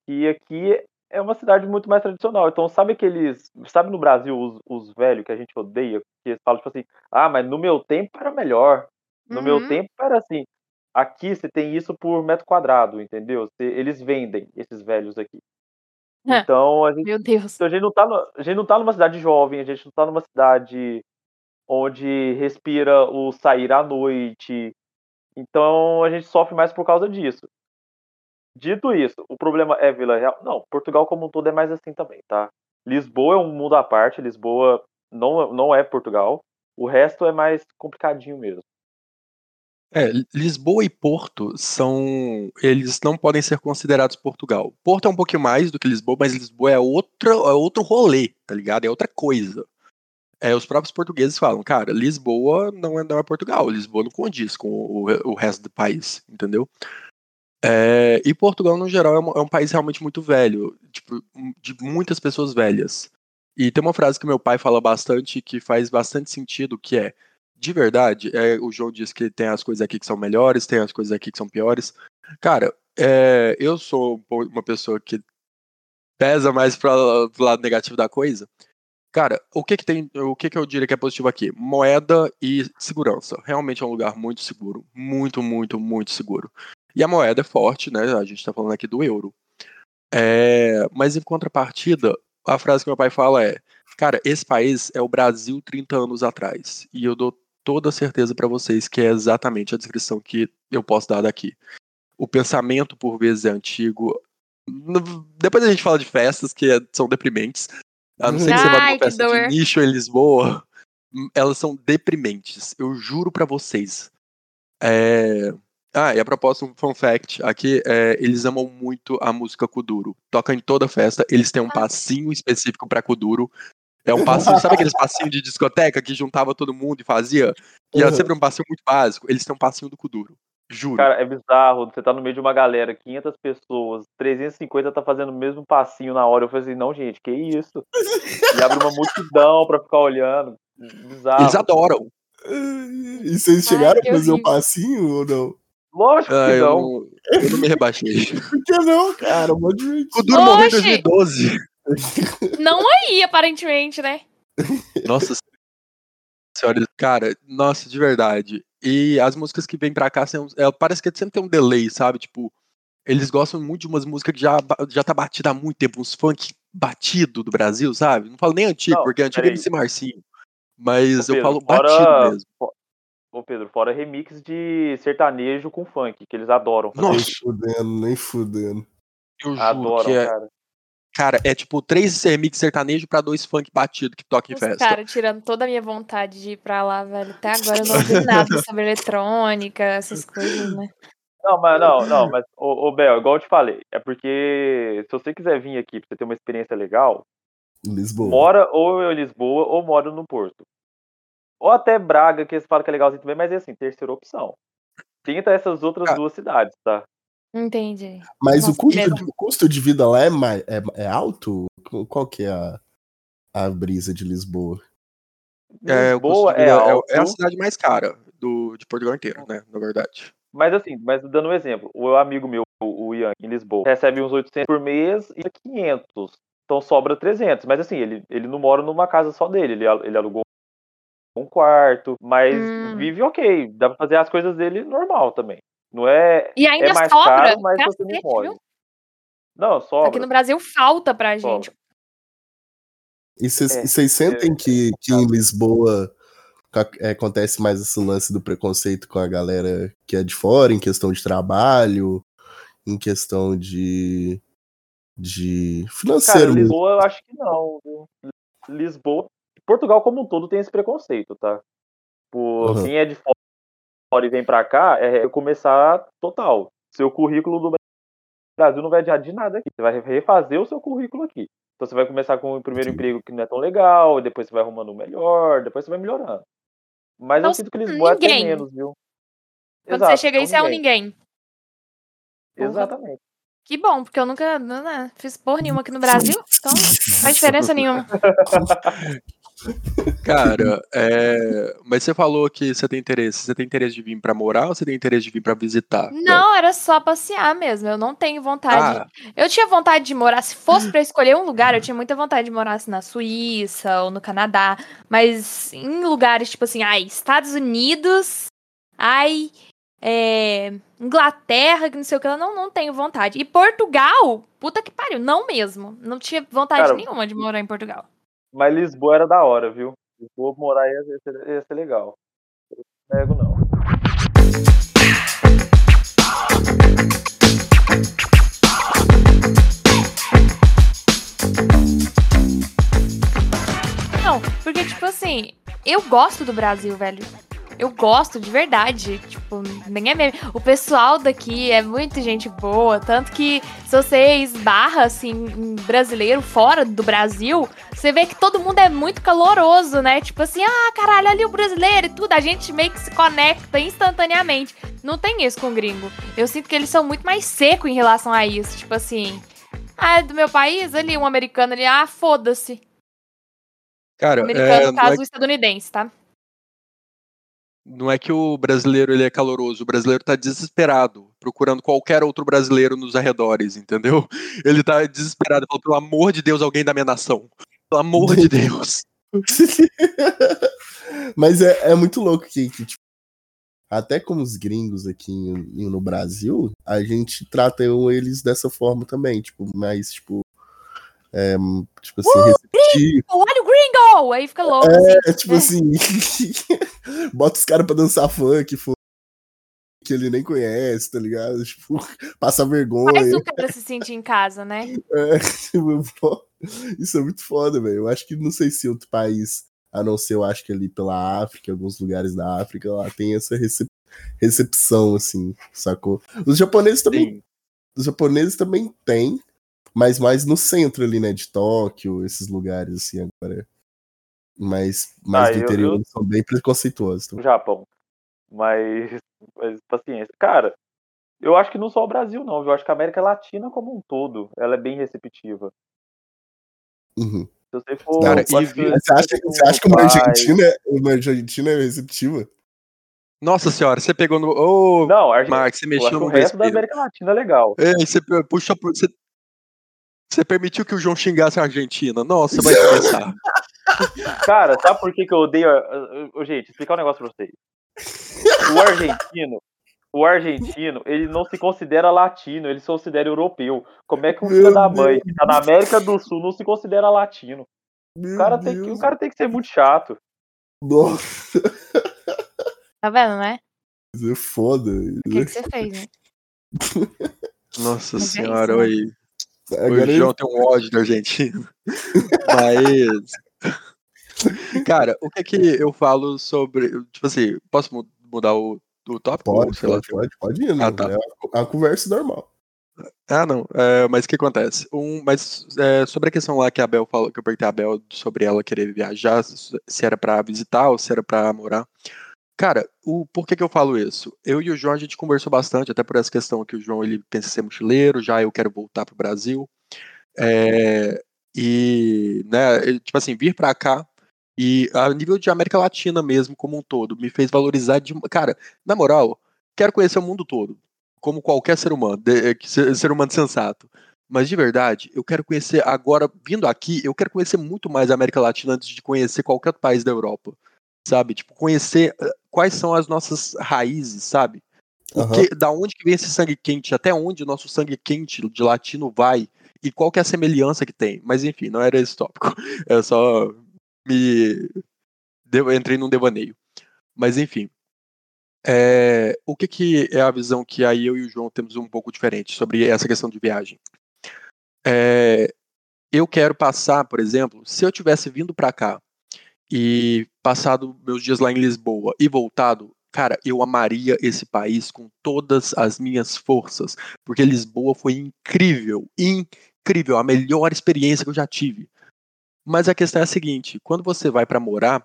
S4: que aqui é uma cidade muito mais tradicional. Então, sabe aqueles. Sabe no Brasil os, os velhos que a gente odeia? Que eles falam, tipo assim, ah, mas no meu tempo era melhor. No meu
S1: Uhum.
S4: tempo era assim. Aqui você tem isso por metro quadrado, entendeu? Você- eles vendem esses velhos aqui. Então a gente,
S1: Meu Deus.
S4: então, a gente não tá, no- a gente não tá numa cidade jovem, a gente não tá numa cidade onde respira o sair à noite. Então a gente sofre mais por causa disso. Dito isso, o problema é Vila Real? Não, Portugal como um todo é mais assim também, tá? Lisboa é um mundo à parte, Lisboa não, não é Portugal. O resto é mais complicadinho mesmo.
S3: É, Lisboa e Porto são. Eles não podem ser considerados Portugal. Porto é um pouquinho mais do que Lisboa, mas Lisboa é, outra, é outro rolê, tá ligado? É outra coisa. É, os próprios portugueses falam, cara, Lisboa não é, não é Portugal, Lisboa não condiz com o, o resto do país, entendeu? É, e Portugal, no geral, é um, é um país realmente muito velho, tipo, de muitas pessoas velhas. E tem uma frase que meu pai fala bastante que faz bastante sentido, que é de verdade, é, o João diz que tem as coisas aqui que são melhores, tem as coisas aqui que são piores. Cara, é, eu sou uma pessoa que pesa mais para o lado negativo da coisa. Cara, o que que tem, o que que eu diria que é positivo aqui? Moeda e segurança. Realmente é um lugar muito seguro, muito, muito, muito seguro. E a moeda é forte, né? A gente tá falando aqui do euro. É, mas em contrapartida, a frase que meu pai fala é: Cara, esse país é o Brasil 30 anos atrás. E eu dou toda certeza para vocês que é exatamente a descrição que eu posso dar daqui. O pensamento, por vezes, é antigo. Depois a gente fala de festas que é, são deprimentes. A não ser que você vá numa festa de nicho em Lisboa. Elas são deprimentes. Eu juro para vocês. É... Ah, e a propósito, um fun fact, aqui é, eles amam muito a música Kuduro. Toca em toda festa, eles têm um passinho específico para Kuduro. É um passinho, sabe aqueles passinhos de discoteca que juntava todo mundo e fazia? E era sempre um passinho muito básico. Eles têm um passinho do Kuduro. Juro.
S4: Cara, é bizarro. Você tá no meio de uma galera, 500 pessoas, 350 tá fazendo o mesmo passinho na hora. Eu falei assim, não, gente, que isso? E abre uma multidão pra ficar olhando. Bizarro.
S3: Eles adoram.
S2: E vocês chegaram Ai, a fazer o um passinho ou não?
S4: Lógico ah, que
S3: não. Eu, eu não me rebaixei.
S2: Por que não, cara? Mó
S3: O Duro morreu em 2012.
S1: Não aí, aparentemente, né?
S3: Nossa senhora, cara, nossa, de verdade. E as músicas que vêm pra cá, são, é, parece que sempre tem um delay, sabe? Tipo, eles gostam muito de umas músicas que já, já tá batida há muito tempo, uns funk batido do Brasil, sabe? Não falo nem antigo, não, porque antigo é MC Marcinho. Mas Pedro, eu falo fora, batido mesmo.
S4: Ô, Pedro, fora remix de sertanejo com funk, que eles adoram.
S2: Fazer. Nossa. Nem fudendo, nem fudendo.
S3: Eu juro adoram, que é... cara. Cara, é tipo três remix sertanejo pra dois funk batido que toca em Os festa.
S1: Cara, tirando toda a minha vontade de ir pra lá, velho. Até agora eu não ouvi nada sobre eletrônica, essas coisas, né?
S4: Não, mas não, não, mas, ô, ô Bel, igual eu te falei, é porque se você quiser vir aqui pra você ter uma experiência legal,
S2: Lisboa.
S4: mora ou em Lisboa ou mora no Porto. Ou até Braga, que eles falam que é legalzinho também, mas é assim, terceira opção. Tenta essas outras ah. duas cidades, tá?
S1: Entendi.
S2: Mas o custo, de, o custo de vida lá é, mais, é, é alto? Qual que é a, a brisa de Lisboa?
S3: É, Lisboa é, alto. é, a cidade mais cara do, de Portugal inteiro, né? Na verdade.
S4: Mas assim, mas dando um exemplo, o amigo meu, o Ian, em Lisboa, recebe uns 800 por mês e 500. Então sobra 300. Mas assim, ele, ele não mora numa casa só dele. Ele, ele alugou um quarto, mas hum. vive ok. Dá pra fazer as coisas dele normal também. Não é.
S1: E ainda
S4: é mais
S1: sobra.
S4: Caro, mas Cacete, você não pode. Não, sobra.
S1: Aqui no Brasil falta pra sobra. gente.
S2: E vocês é, sentem é, que, que em Lisboa é, acontece mais esse lance do preconceito com a galera que é de fora, em questão de trabalho, em questão de. de financeiro.
S4: Cara, Lisboa eu acho que não. Lisboa Portugal como um todo tem esse preconceito, tá? Por uhum. quem é de fora e vem para cá, é começar total. Seu currículo do Brasil não vai adiar de nada aqui. Você vai refazer o seu currículo aqui. Então você vai começar com o primeiro Sim. emprego que não é tão legal, depois você vai arrumando o melhor, depois você vai melhorando. Mas não, eu sinto que Lisboa ninguém. é até menos, viu?
S1: Quando Exato, você chega aí, você é um ninguém.
S4: Exatamente.
S1: Que bom, porque eu nunca não, não, fiz porra nenhuma aqui no Brasil, então não faz diferença nenhuma.
S3: Cara, é... mas você falou que você tem interesse. Você tem interesse de vir para morar ou você tem interesse de vir para visitar?
S1: Não, era só passear mesmo. Eu não tenho vontade. Ah. Eu tinha vontade de morar, se fosse para escolher um lugar, eu tinha muita vontade de morar assim, na Suíça ou no Canadá. Mas em lugares tipo assim, ai, Estados Unidos, ai, é, Inglaterra, que não sei o que, eu não, não tenho vontade. E Portugal, puta que pariu, não mesmo. Não tinha vontade Cara, nenhuma de morar em Portugal.
S4: Mas Lisboa era da hora, viu? Lisboa morar ia ser, ia ser legal. Não nego, não.
S1: Não, porque, tipo assim, eu gosto do Brasil, velho. Eu gosto de verdade. Tipo, nem é mesmo. O pessoal daqui é muita gente boa. Tanto que se você esbarra, assim, em brasileiro fora do Brasil, você vê que todo mundo é muito caloroso, né? Tipo assim, ah, caralho, ali o brasileiro e tudo. A gente meio que se conecta instantaneamente. Não tem isso com o gringo. Eu sinto que eles são muito mais secos em relação a isso. Tipo assim, ah, é do meu país ali, um americano ali, ah, foda-se.
S3: Cara,
S1: Americano,
S3: é,
S1: caso, estadunidense, tá?
S3: Não é que o brasileiro ele é caloroso, o brasileiro tá desesperado, procurando qualquer outro brasileiro nos arredores, entendeu? Ele tá desesperado, fala, pelo amor de Deus, alguém da minha nação. Pelo amor de Deus.
S2: Mas é, é muito louco que, que, tipo, até como os gringos aqui no Brasil, a gente trata eles dessa forma também, tipo, mais, tipo, é, tipo assim, receptivo.
S1: Olha o gringo! Aí fica louco, assim.
S2: É, tipo
S1: É.
S2: assim, bota os caras pra dançar funk, que ele nem conhece, tá ligado? Tipo, passa vergonha.
S1: Faz o cara se sentir em casa, né?
S2: É, tipo, isso é muito foda, velho. Eu acho que não sei se outro país, a não ser, eu acho que ali pela África, alguns lugares da África, lá tem essa recep- recepção, assim, sacou? Os japoneses também,
S3: Sim.
S2: os japoneses também têm, mas mais no centro ali, né, de Tóquio, esses lugares, assim, agora. Mas, mais
S4: Ah,
S2: do interior,
S4: eu-
S2: são bem preconceituosos.
S4: no Japão. Mas, mas paciência. Cara, eu acho que não só o Brasil, não. viu? Eu acho que a América Latina como um todo, ela é bem receptiva.
S2: Uhum.
S4: Se você for.
S3: Cara, e
S2: Você acha,
S4: se
S2: você acha que uma
S4: vai-
S2: Argentina, uma Argentina é receptiva?
S3: Nossa senhora, você pegou no. Ô,
S4: Não, a Argentina.
S3: Mark, você mexeu
S4: que o
S3: no
S4: resto da
S3: vespeiro.
S4: América Latina é legal.
S3: Ei, você puxa por. Você, você permitiu que o João xingasse a Argentina. Nossa, vai começar.
S4: Cara, sabe por que, que eu odeio. Gente, explicar um negócio pra vocês. O argentino. O argentino, ele não se considera latino, ele se considera europeu. Como é que um filho da mãe que tá na América do Sul não se considera latino?
S2: Meu
S4: O cara, tem que, o cara tem que ser muito chato.
S2: Nossa,
S1: Tá vendo, né?
S2: isso é foda.
S1: O que, que você fez, né?
S3: Nossa
S1: é
S3: senhora,
S1: isso, né?
S2: Agora
S3: o João tem um ódio da Argentina. Mas. Cara, o que é que eu falo sobre. Tipo assim, posso mu- mudar o, o tópico?
S2: Pode,
S3: sei lá,
S2: pode, pode, pode ir, né?
S3: Ah, tá.
S2: É a, a conversa normal.
S3: Ah, não. É, mas o que acontece? Um, mas é, sobre a questão lá que a Bel falou, que eu perguntei a Bel sobre ela querer viajar, se era pra visitar ou se era pra morar. Cara, o, por que, que eu falo isso? Eu e o João a gente conversou bastante, até por essa questão que o João ele pensa ser mochileiro, já eu quero voltar pro Brasil. É, e, né, tipo assim, vir pra cá e a nível de América Latina mesmo, como um todo, me fez valorizar de. Cara, na moral, quero conhecer o mundo todo como qualquer ser humano, de- que ser, humano sensato. Mas de verdade, eu quero conhecer agora, vindo aqui, eu quero conhecer muito mais a América Latina antes de conhecer qualquer país da Europa. Sabe? Tipo, conhecer eh, quais são as nossas raízes, sabe? Que, da onde que vem esse sangue quente, até onde o nosso sangue quente de latino vai e qual que é a semelhança que tem. Mas enfim, não era esse tópico. Eu só me entrei num devaneio. Mas enfim. É, o que, que é a visão que aí eu e o João temos um pouco diferente sobre essa questão de viagem? É, eu quero passar, por exemplo, se eu tivesse vindo para cá e passado meus dias lá em Lisboa e voltado, cara, eu amaria esse país com todas as minhas forças, porque Lisboa foi incrível, incrível, a melhor experiência que eu já tive. Mas a questão é a seguinte: quando você vai para morar,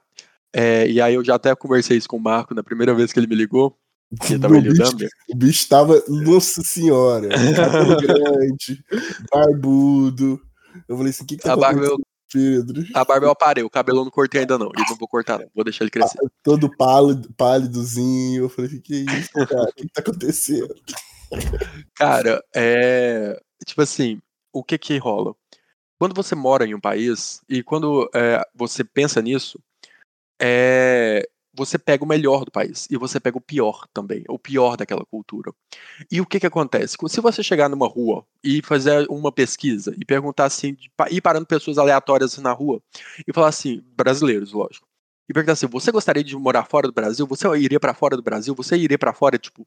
S3: é, e aí eu já até conversei isso com o Marco na primeira vez que ele me ligou, que tava
S2: O bicho, o bicho tava, nossa senhora, grande, barbudo. Eu falei assim, o que que tá
S3: A barba,
S2: acontecendo,
S3: eu,
S2: Pedro?
S3: a barba eu aparei, o cabelo eu não cortei ainda não, e não vou cortar não, vou deixar ele crescer.
S2: Todo pálido, pálidozinho. Eu falei, que que é isso, cara? O que que tá acontecendo?
S3: Cara, é. Tipo assim, o que que rola? Quando você mora em um país e quando é, você pensa nisso, é, você pega o melhor do país e você pega o pior também, o pior daquela cultura. E o que que acontece? Se você chegar numa rua e fazer uma pesquisa e perguntar assim, ir parando pessoas aleatórias na rua e falar assim, brasileiros, lógico, e perguntar assim, você gostaria de morar fora do Brasil? Você iria pra fora do Brasil? Você iria pra fora, tipo,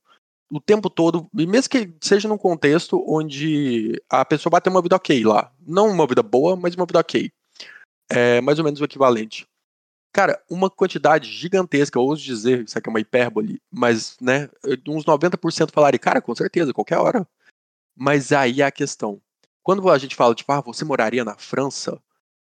S3: o tempo todo, mesmo que seja num contexto onde a pessoa vai ter uma vida ok lá. Não uma vida boa, mas uma vida ok. É mais ou menos o equivalente. Cara, uma quantidade gigantesca, eu ouso dizer, isso aqui é uma hipérbole, mas, né, uns 90% falaria, cara, com certeza, qualquer hora. Mas aí é a questão. Quando a gente fala, tipo, ah, você moraria na França?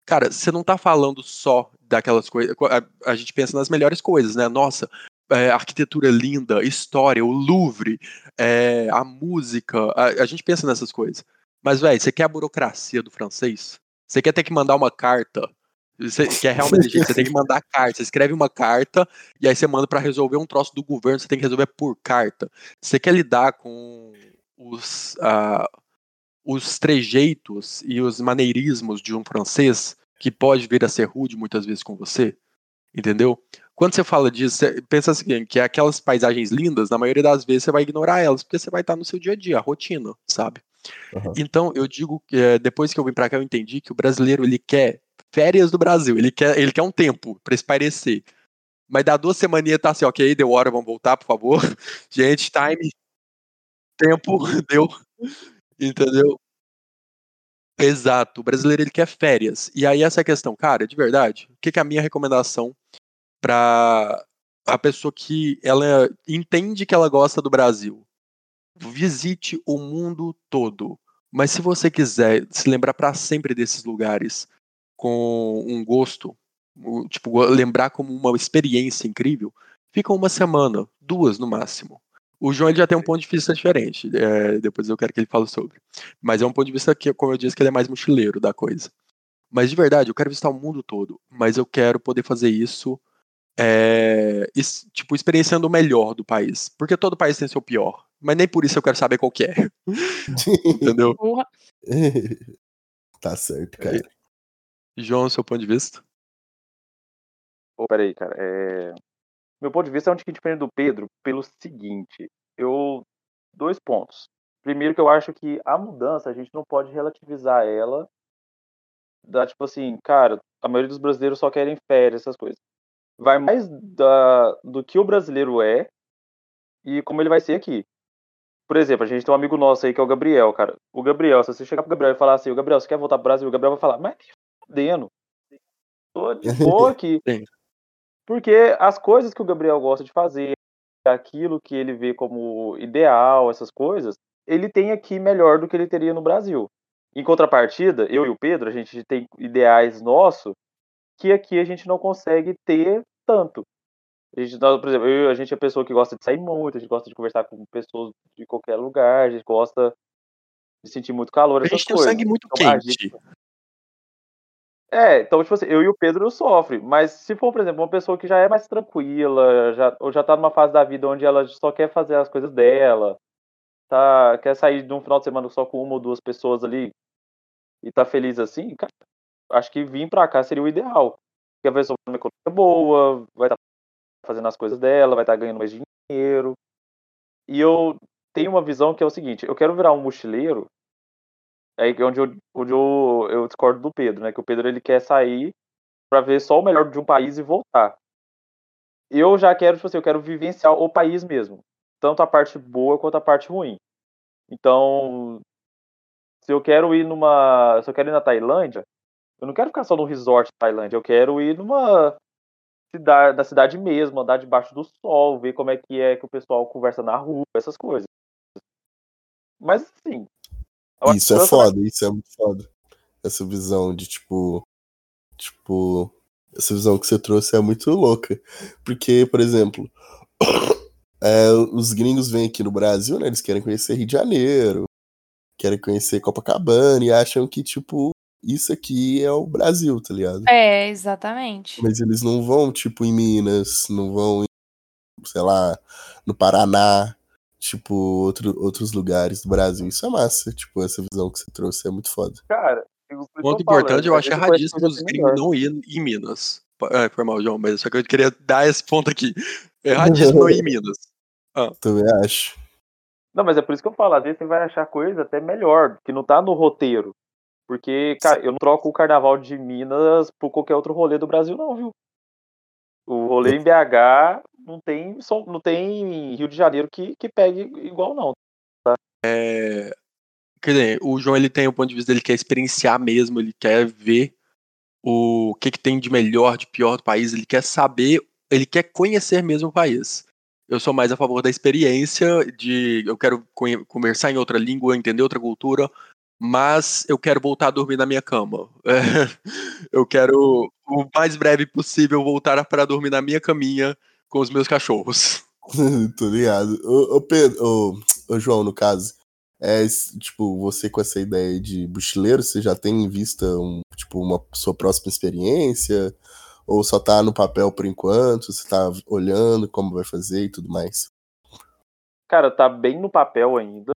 S3: Cara, você não tá falando só daquelas coisas. A, a gente pensa nas melhores coisas, né? Nossa, é, arquitetura linda, história, o Louvre, é, a música. A, a gente pensa nessas coisas. Mas, velho, você quer a burocracia do francês? Você quer ter que mandar uma carta Você, que é realmente, gente, você tem que mandar carta. Você escreve uma carta e aí você manda para resolver um troço do governo, você tem que resolver por carta. Você quer lidar com os, uh, os trejeitos e os maneirismos de um francês que pode vir a ser rude muitas vezes com você? Entendeu? Quando você fala disso, você pensa assim, que aquelas paisagens lindas, na maioria das vezes você vai ignorar elas, porque você vai estar no seu dia a dia, a rotina, sabe? Uhum. Então, eu digo que é, depois que eu vim para cá, eu entendi que o brasileiro ele quer férias do Brasil, ele quer, ele quer um tempo para espairecer. Mas dá duas semaninhas tá assim, ok, deu hora, vamos voltar, por favor. Gente, time, tempo, deu. Entendeu? Exato, o brasileiro ele quer férias. E aí essa é a questão, cara, de verdade, o que, que é a minha recomendação para a pessoa que ela entende que ela gosta do Brasil? Visite o mundo todo. Mas se você quiser se lembrar para sempre desses lugares com um gosto, tipo, lembrar como uma experiência incrível, fica uma semana, duas no máximo. O João ele já tem um ponto de vista diferente, é, depois eu quero que ele fale sobre. Mas é um ponto de vista que, como eu disse, que ele é mais mochileiro da coisa. Mas de verdade, eu quero visitar o mundo todo, mas eu quero poder fazer isso é, tipo, experienciando o melhor do país. Porque todo país tem seu pior. Mas nem por isso eu quero saber qual que é. Entendeu?
S2: tá certo, cara.
S3: João, seu ponto de vista?
S4: Oh, peraí, cara. É... Meu ponto de vista é um tiquinho diferente do Pedro pelo seguinte. Eu. Dois pontos. Primeiro que eu acho que a mudança, a gente não pode relativizar ela. Da, tipo assim, cara, a maioria dos brasileiros só querem férias, essas coisas vai mais da, do que o brasileiro é e como ele vai ser aqui. Por exemplo, a gente tem um amigo nosso aí que é o Gabriel, cara. O Gabriel, se você chegar pro Gabriel e falar assim, o Gabriel, você quer voltar pro Brasil? O Gabriel vai falar, mas fudendo. Tô de boa aqui. Porque as coisas que o Gabriel gosta de fazer, aquilo que ele vê como ideal, essas coisas, ele tem aqui melhor do que ele teria no Brasil. Em contrapartida, eu e o Pedro, a gente tem ideais nossos que aqui a gente não consegue ter tanto. A gente, por exemplo, eu, a gente é pessoa que gosta de sair muito, a gente gosta de conversar com pessoas de qualquer lugar, a gente gosta de sentir muito calor.
S3: A gente tem o sangue muito então, quente. Gente...
S4: É, então, tipo assim, eu e o Pedro sofrem, mas se for, por exemplo, uma pessoa que já é mais tranquila, já, ou já tá numa fase da vida onde ela só quer fazer as coisas dela, tá, quer sair de um final de semana só com uma ou duas pessoas ali e tá feliz assim, cara, acho que vir para cá seria o ideal. Porque a pessoa tem uma economia boa, vai estar tá fazendo as coisas dela, vai estar tá ganhando mais dinheiro. E eu tenho uma visão que é o seguinte: eu quero virar um mochileiro. É onde eu, onde eu, eu discordo do Pedro, né? Que o Pedro ele quer sair para ver só o melhor de um país e voltar. Eu já quero, tipo assim, eu quero vivenciar o país mesmo. Tanto a parte boa quanto a parte ruim. Então, se eu quero ir numa. Se eu quero ir na Tailândia, eu não quero ficar só no resort da Tailândia, eu quero ir numa cidade, da cidade mesmo, andar debaixo do sol, ver como é que é que o pessoal conversa na rua, essas coisas. Mas assim.
S2: Isso é foda, isso é muito foda. Essa visão de tipo. Tipo. Essa visão que você trouxe é muito louca. Porque, por exemplo, é, os gringos vêm aqui no Brasil, né? Eles querem conhecer Rio de Janeiro, querem conhecer Copacabana e acham que, tipo, isso aqui é o Brasil, tá ligado?
S1: É, exatamente.
S2: Mas eles não vão, tipo, em Minas, não vão, em, sei lá, no Paraná, tipo, outro, outros lugares do Brasil. Isso é massa, tipo, essa visão que você trouxe é muito foda.
S4: Cara,
S3: o ponto importante, eu acho erradíssimo os gringos não ir em Minas. É, foi mal, João, mas só que eu queria dar esse ponto aqui. Erradíssimo não ir em Minas.
S2: Ah. Também acho.
S4: Não, mas é por isso que eu falo, às vezes você vai achar coisa até melhor, que não tá no roteiro. Porque, cara, eu não troco o carnaval de Minas por qualquer outro rolê do Brasil, não, viu? O rolê em BH não tem, não tem Rio de Janeiro que, que pegue igual, não. Tá?
S3: É, quer dizer, o João ele tem o ponto de vista, ele quer experienciar mesmo, ele quer ver o que, que tem de melhor, de pior do país, ele quer saber, ele quer conhecer mesmo o país. Eu sou mais a favor da experiência, de eu quero conversar em outra língua, entender outra cultura, mas eu quero voltar a dormir na minha cama. É, eu quero, o mais breve possível, voltar para dormir na minha caminha com os meus cachorros.
S2: Tô ligado. Ô, ô Pedro, ô, ô, João, no caso, é, tipo, você com essa ideia de mochileiro, você já tem em vista um, tipo, uma sua próxima experiência? Ou só tá no papel por enquanto? Você tá olhando como vai fazer e tudo mais?
S4: Cara, tá bem no papel ainda,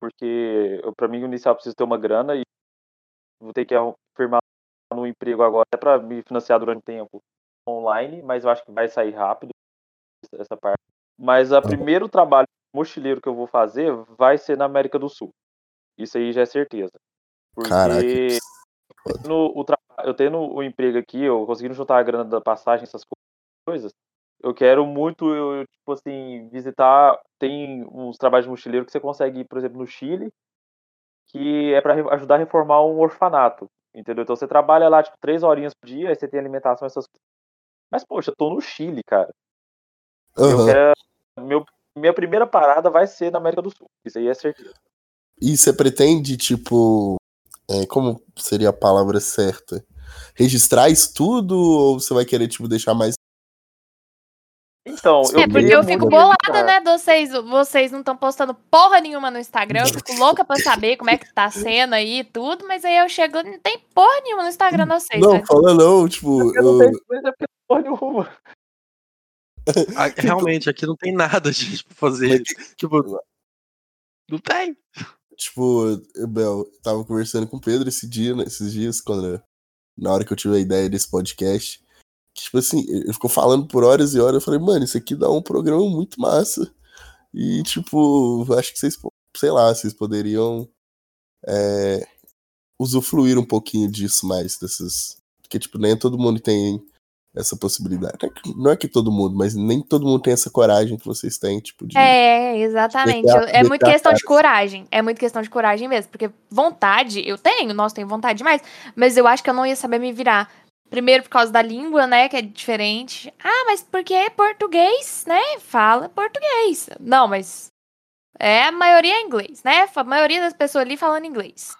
S4: porque eu, pra mim inicial eu preciso ter uma grana e vou ter que firmar no emprego agora até pra me financiar durante o tempo online, mas eu acho que vai sair rápido essa- parte. Mas o primeiro trabalho mochileiro que eu vou fazer vai ser na América do Sul. Isso aí já é certeza. Porque
S2: Caraca.
S4: no, o tra- eu tendo o emprego aqui, eu conseguindo juntar a grana da passagem, essas coisas, eu quero muito, eu, tipo assim, visitar. Tem uns trabalhos de mochileiro que você consegue ir, por exemplo, no Chile, que é para ajudar a reformar um orfanato. Entendeu? Então você trabalha lá, tipo, três horinhas por dia, aí você tem alimentação, essas coisas. Mas, poxa, eu tô no Chile, cara. Eu
S2: Aham.
S4: quero. Meu, minha primeira parada vai ser na América do Sul. Isso aí é certeza.
S2: E você pretende, tipo. é, como seria a palavra certa? Registrar isso tudo? Ou você vai querer, tipo, deixar mais.
S4: Então, eu
S1: É, porque eu fico bolada, né? Vocês, vocês não estão postando porra nenhuma no Instagram. Eu fico louca pra saber como é que tá sendo aí e tudo, mas aí eu chego e não tem porra nenhuma no Instagram de vocês.
S2: Não,
S1: né?
S2: fala não, tipo.
S4: Eu não
S2: eu-
S4: tenho porque porra nenhuma.
S3: Ah, Realmente, aqui não tem nada de tipo, fazer. Tipo, não tem.
S2: Tipo, Bel, tava conversando com o Pedro esse dia, né, esses dias, quando na hora que eu tive a ideia desse podcast. Que, tipo assim, ele ficou falando por horas e horas. Eu falei, mano, isso aqui dá um programa muito massa. E, tipo, acho que vocês, sei lá, vocês poderiam é, usufruir um pouquinho disso mais, dessas. Porque, tipo, nem todo mundo tem essa possibilidade. Não é que- todo mundo, mas nem todo mundo tem essa coragem que vocês têm, tipo, de.
S1: É, exatamente. Eu- É muito questão de coragem. É muito questão de coragem mesmo. Porque vontade, eu tenho, nós temos vontade demais. Mas eu acho que eu não ia saber me virar. Primeiro por causa da língua, né? Que é diferente. Ah, mas porque é português, né? Fala português. Não, mas. É, a maioria é inglês, né? A maioria das pessoas ali falando inglês.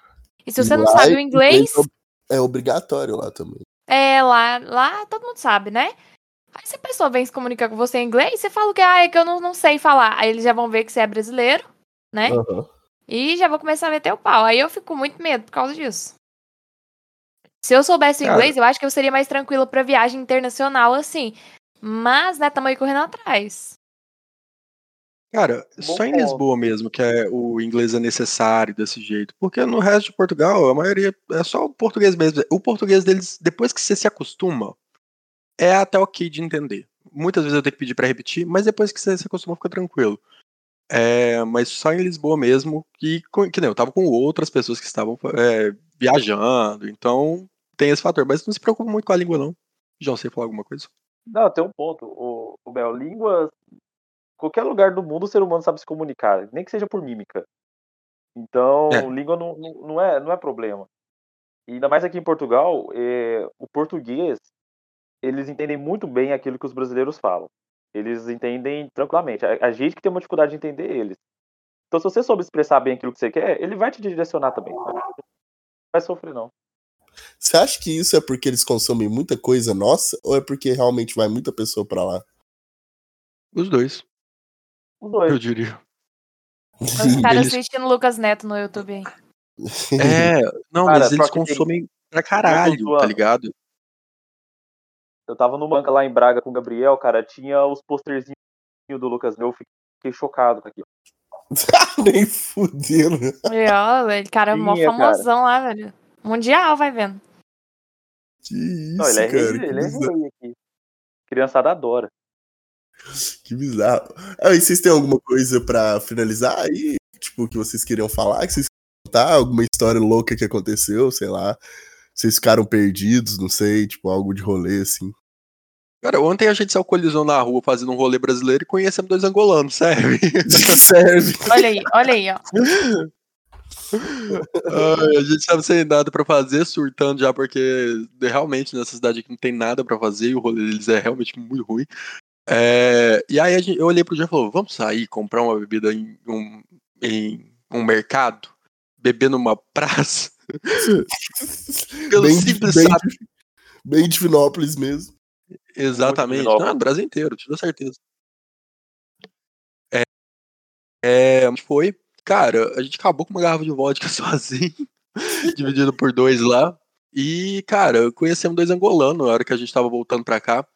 S1: E se você não sabe o inglês,
S2: É obrigatório lá também.
S1: É lá, lá todo mundo sabe, né? Aí se a pessoa vem se comunicar com você em inglês, você fala o que ah, é que eu não, não sei falar. Aí eles já vão ver que você é brasileiro, né?
S2: Aham.
S1: E já vou começar a meter o pau. Aí eu fico com muito medo por causa disso. Se eu soubesse
S3: Cara.
S1: inglês, eu acho que eu seria mais tranquilo pra viagem internacional, assim. Mas, né, tamo aí correndo atrás.
S3: Cara,
S4: Bom
S3: só em. Lisboa mesmo que é, o inglês é necessário desse jeito. Porque no resto de Portugal, a maioria é só o português mesmo. O português deles, depois que você se acostuma, é até ok de entender. Muitas vezes eu tenho que pedir pra repetir, mas depois que você se acostuma, fica tranquilo. É, mas só em Lisboa mesmo, que, que nem eu tava com outras pessoas que estavam é, viajando, então tem esse fator. Mas não se preocupa muito com a língua, não. João, você ia falar alguma coisa?
S4: Não, tem um ponto. O, o Bel, língua. Qualquer lugar do mundo o ser humano sabe se comunicar, nem que seja por mímica. Então,
S3: É.
S4: língua não, não, é, não é problema. E ainda mais aqui em Portugal, é, o português, eles entendem muito bem aquilo que os brasileiros falam. Eles entendem tranquilamente. A, a gente que tem uma dificuldade de entender eles. Então, se você souber expressar bem aquilo que você quer, ele vai te direcionar também. Não vai sofrer, não.
S2: Você acha que isso é porque eles consomem muita coisa nossa ou é porque realmente vai muita pessoa pra lá?
S3: Os dois,
S4: Os dois.
S3: eu diria.
S1: Os caras
S3: Eles-
S1: assistindo Lucas Neto no YouTube aí.
S3: É, não,
S4: Cara,
S3: mas eles
S4: tem-
S3: consomem pra caralho, tá ligado?
S4: Eu tava numa banca lá em Braga com o Gabriel, cara, tinha os posterzinhos do Lucas Neto, eu fiquei chocado com aquilo.
S2: Nem fudendo.
S1: E, ó, ele cara é mó
S4: Tinha, cara.
S1: famosão lá, velho. Mundial, vai vendo.
S2: Que isso,
S4: Não, ele é
S2: cara.
S4: rei, ele é rei aqui. Criançada adora.
S2: que bizarro. Ah, e vocês têm alguma coisa pra finalizar aí? Tipo, que vocês queriam falar? Que vocês queriam contar? Alguma história louca que aconteceu, sei lá. Vocês ficaram perdidos, não sei, tipo, algo de rolê, assim.
S3: Cara, ontem a gente se alcoolizou na rua fazendo um rolê brasileiro e conhecemos dois angolanos, serve?
S2: Serve.
S1: Olha aí, olha aí, ó.
S3: Ai, a gente tava sem nada pra fazer, surtando já, porque realmente nessa cidade aqui não tem nada pra fazer e o rolê deles é realmente muito ruim. É, e aí gente- eu olhei pro Jean e falou: vamos sair, comprar uma bebida em um, em um mercado, beber numa praça. Pelo
S2: Bem-
S3: simples
S2: bem-
S3: fato.
S2: Bem de Finópolis mesmo.
S3: Exatamente.
S4: Divinópolis.
S3: Não, Brasil inteiro, te dou certeza. É, é, a gente foi. Cara, a gente acabou com uma garrafa de vodka sozinho, dividido por dois lá. E, cara, conhecemos dois angolanos na hora que a gente tava voltando pra cá.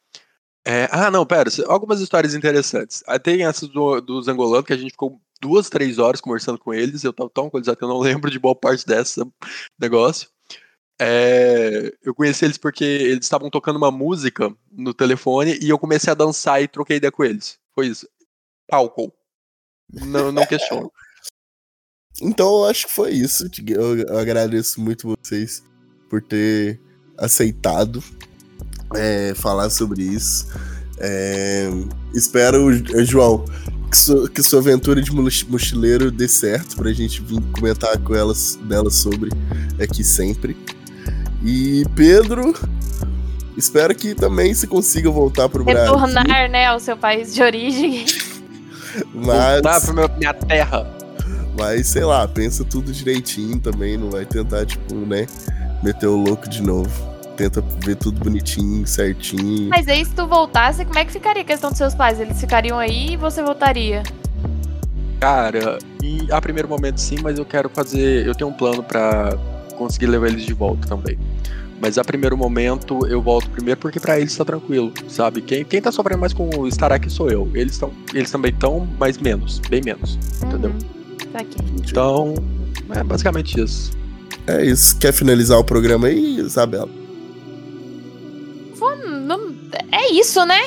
S3: É, ah, não, pera, algumas histórias interessantes. Tem essas do, dos angolanos que a gente ficou duas, três horas conversando com eles. Eu tava tão alcoolizado que eu não lembro de boa parte dessa negócio. É, eu conheci eles porque eles estavam tocando uma música no telefone e eu comecei a dançar e troquei ideia com eles. Foi isso. Álcool. Não, não questiono.
S2: então eu acho que foi isso. Eu agradeço muito vocês por ter aceitado é, falar sobre isso. É, espero, João, que, sua, que sua aventura de mochileiro dê certo pra gente vir comentar com elas dela sobre aqui sempre. E Pedro, espero que também se consiga voltar pro
S1: Retornar, Brasil. Retornar, né, ao seu país de origem.
S3: Mas... Voltar pra minha terra.
S2: Mas, sei lá, pensa tudo direitinho também, não vai tentar, tipo, né, meter o louco de novo. Tenta ver tudo bonitinho, certinho.
S1: Mas aí, se tu voltasse, como é que ficaria a questão dos seus pais? Eles ficariam aí e você voltaria?
S3: Cara, e a primeiro momento sim, mas eu quero fazer. Eu tenho um plano para conseguir levar eles de volta também. Mas a primeiro momento eu volto primeiro porque para eles tá tranquilo, sabe? Quem, quem tá sofrendo mais com estar aqui sou eu. Eles, estão eles também estão, mas menos, bem menos, uhum. entendeu?
S1: Tá aqui.
S3: Então, é basicamente isso.
S2: É isso. Quer finalizar o programa aí, Isabela?
S1: É isso, né?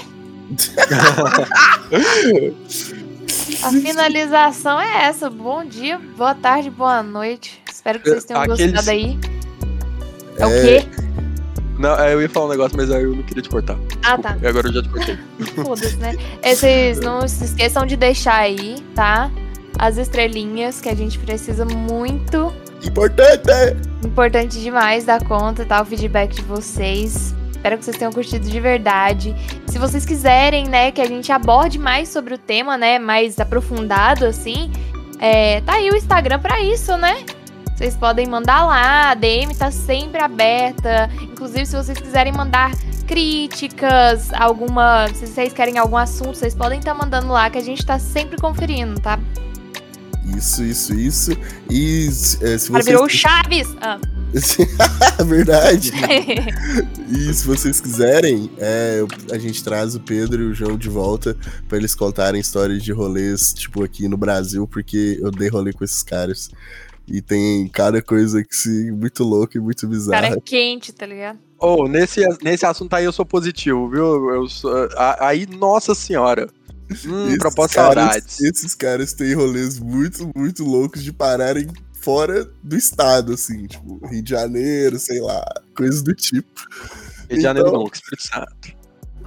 S1: A finalização é essa. Bom dia, boa tarde, boa noite. Espero que vocês tenham Aqueles... gostado aí. É, é o quê?
S3: Não, é, eu ia falar um negócio, mas aí eu não queria te cortar.
S1: Ah, tá.
S3: E agora eu já te cortei.
S1: Foda-se, né? Vocês não se esqueçam de deixar aí, tá? As estrelinhas que a gente precisa muito.
S2: Importante!
S1: Importante demais dar conta, tá? O feedback de vocês. Espero que vocês tenham curtido de verdade. Se vocês quiserem, né, que a gente aborde mais sobre o tema, né, mais aprofundado, assim, é, tá aí o Instagram para isso, né? Vocês podem mandar lá, a DM tá sempre aberta. Inclusive, se vocês quiserem mandar críticas, alguma. Se vocês querem algum assunto, vocês podem estar tá mandando lá que a gente tá sempre conferindo, tá?
S2: Isso, isso, isso. E é, se
S1: vocês. virou o Chaves! Ah.
S2: Verdade. e se vocês quiserem, é, a gente traz o Pedro e o João de volta para eles contarem histórias de rolês, tipo, aqui no Brasil, porque eu dei rolê com esses caras. E tem cada coisa que se muito louca e muito bizarra.
S1: Cara é quente, tá ligado?
S3: Oh, nesse, nesse assunto aí eu sou positivo, viu? Eu sou, aí, nossa senhora. Hum, proposta
S2: saudades. Esses caras têm rolês muito, muito loucos de pararem fora do estado, assim, tipo, Rio de Janeiro, sei lá, coisas do tipo.
S3: Rio de Janeiro então, não, Santo.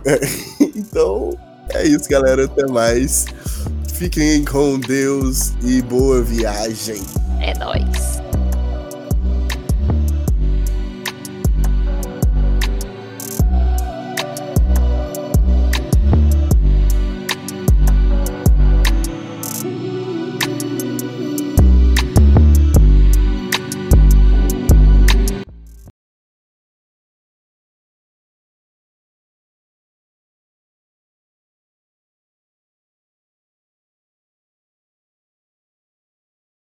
S2: É, então, é isso, galera. Até mais. Fiquem com Deus e boa viagem.
S1: É nóis.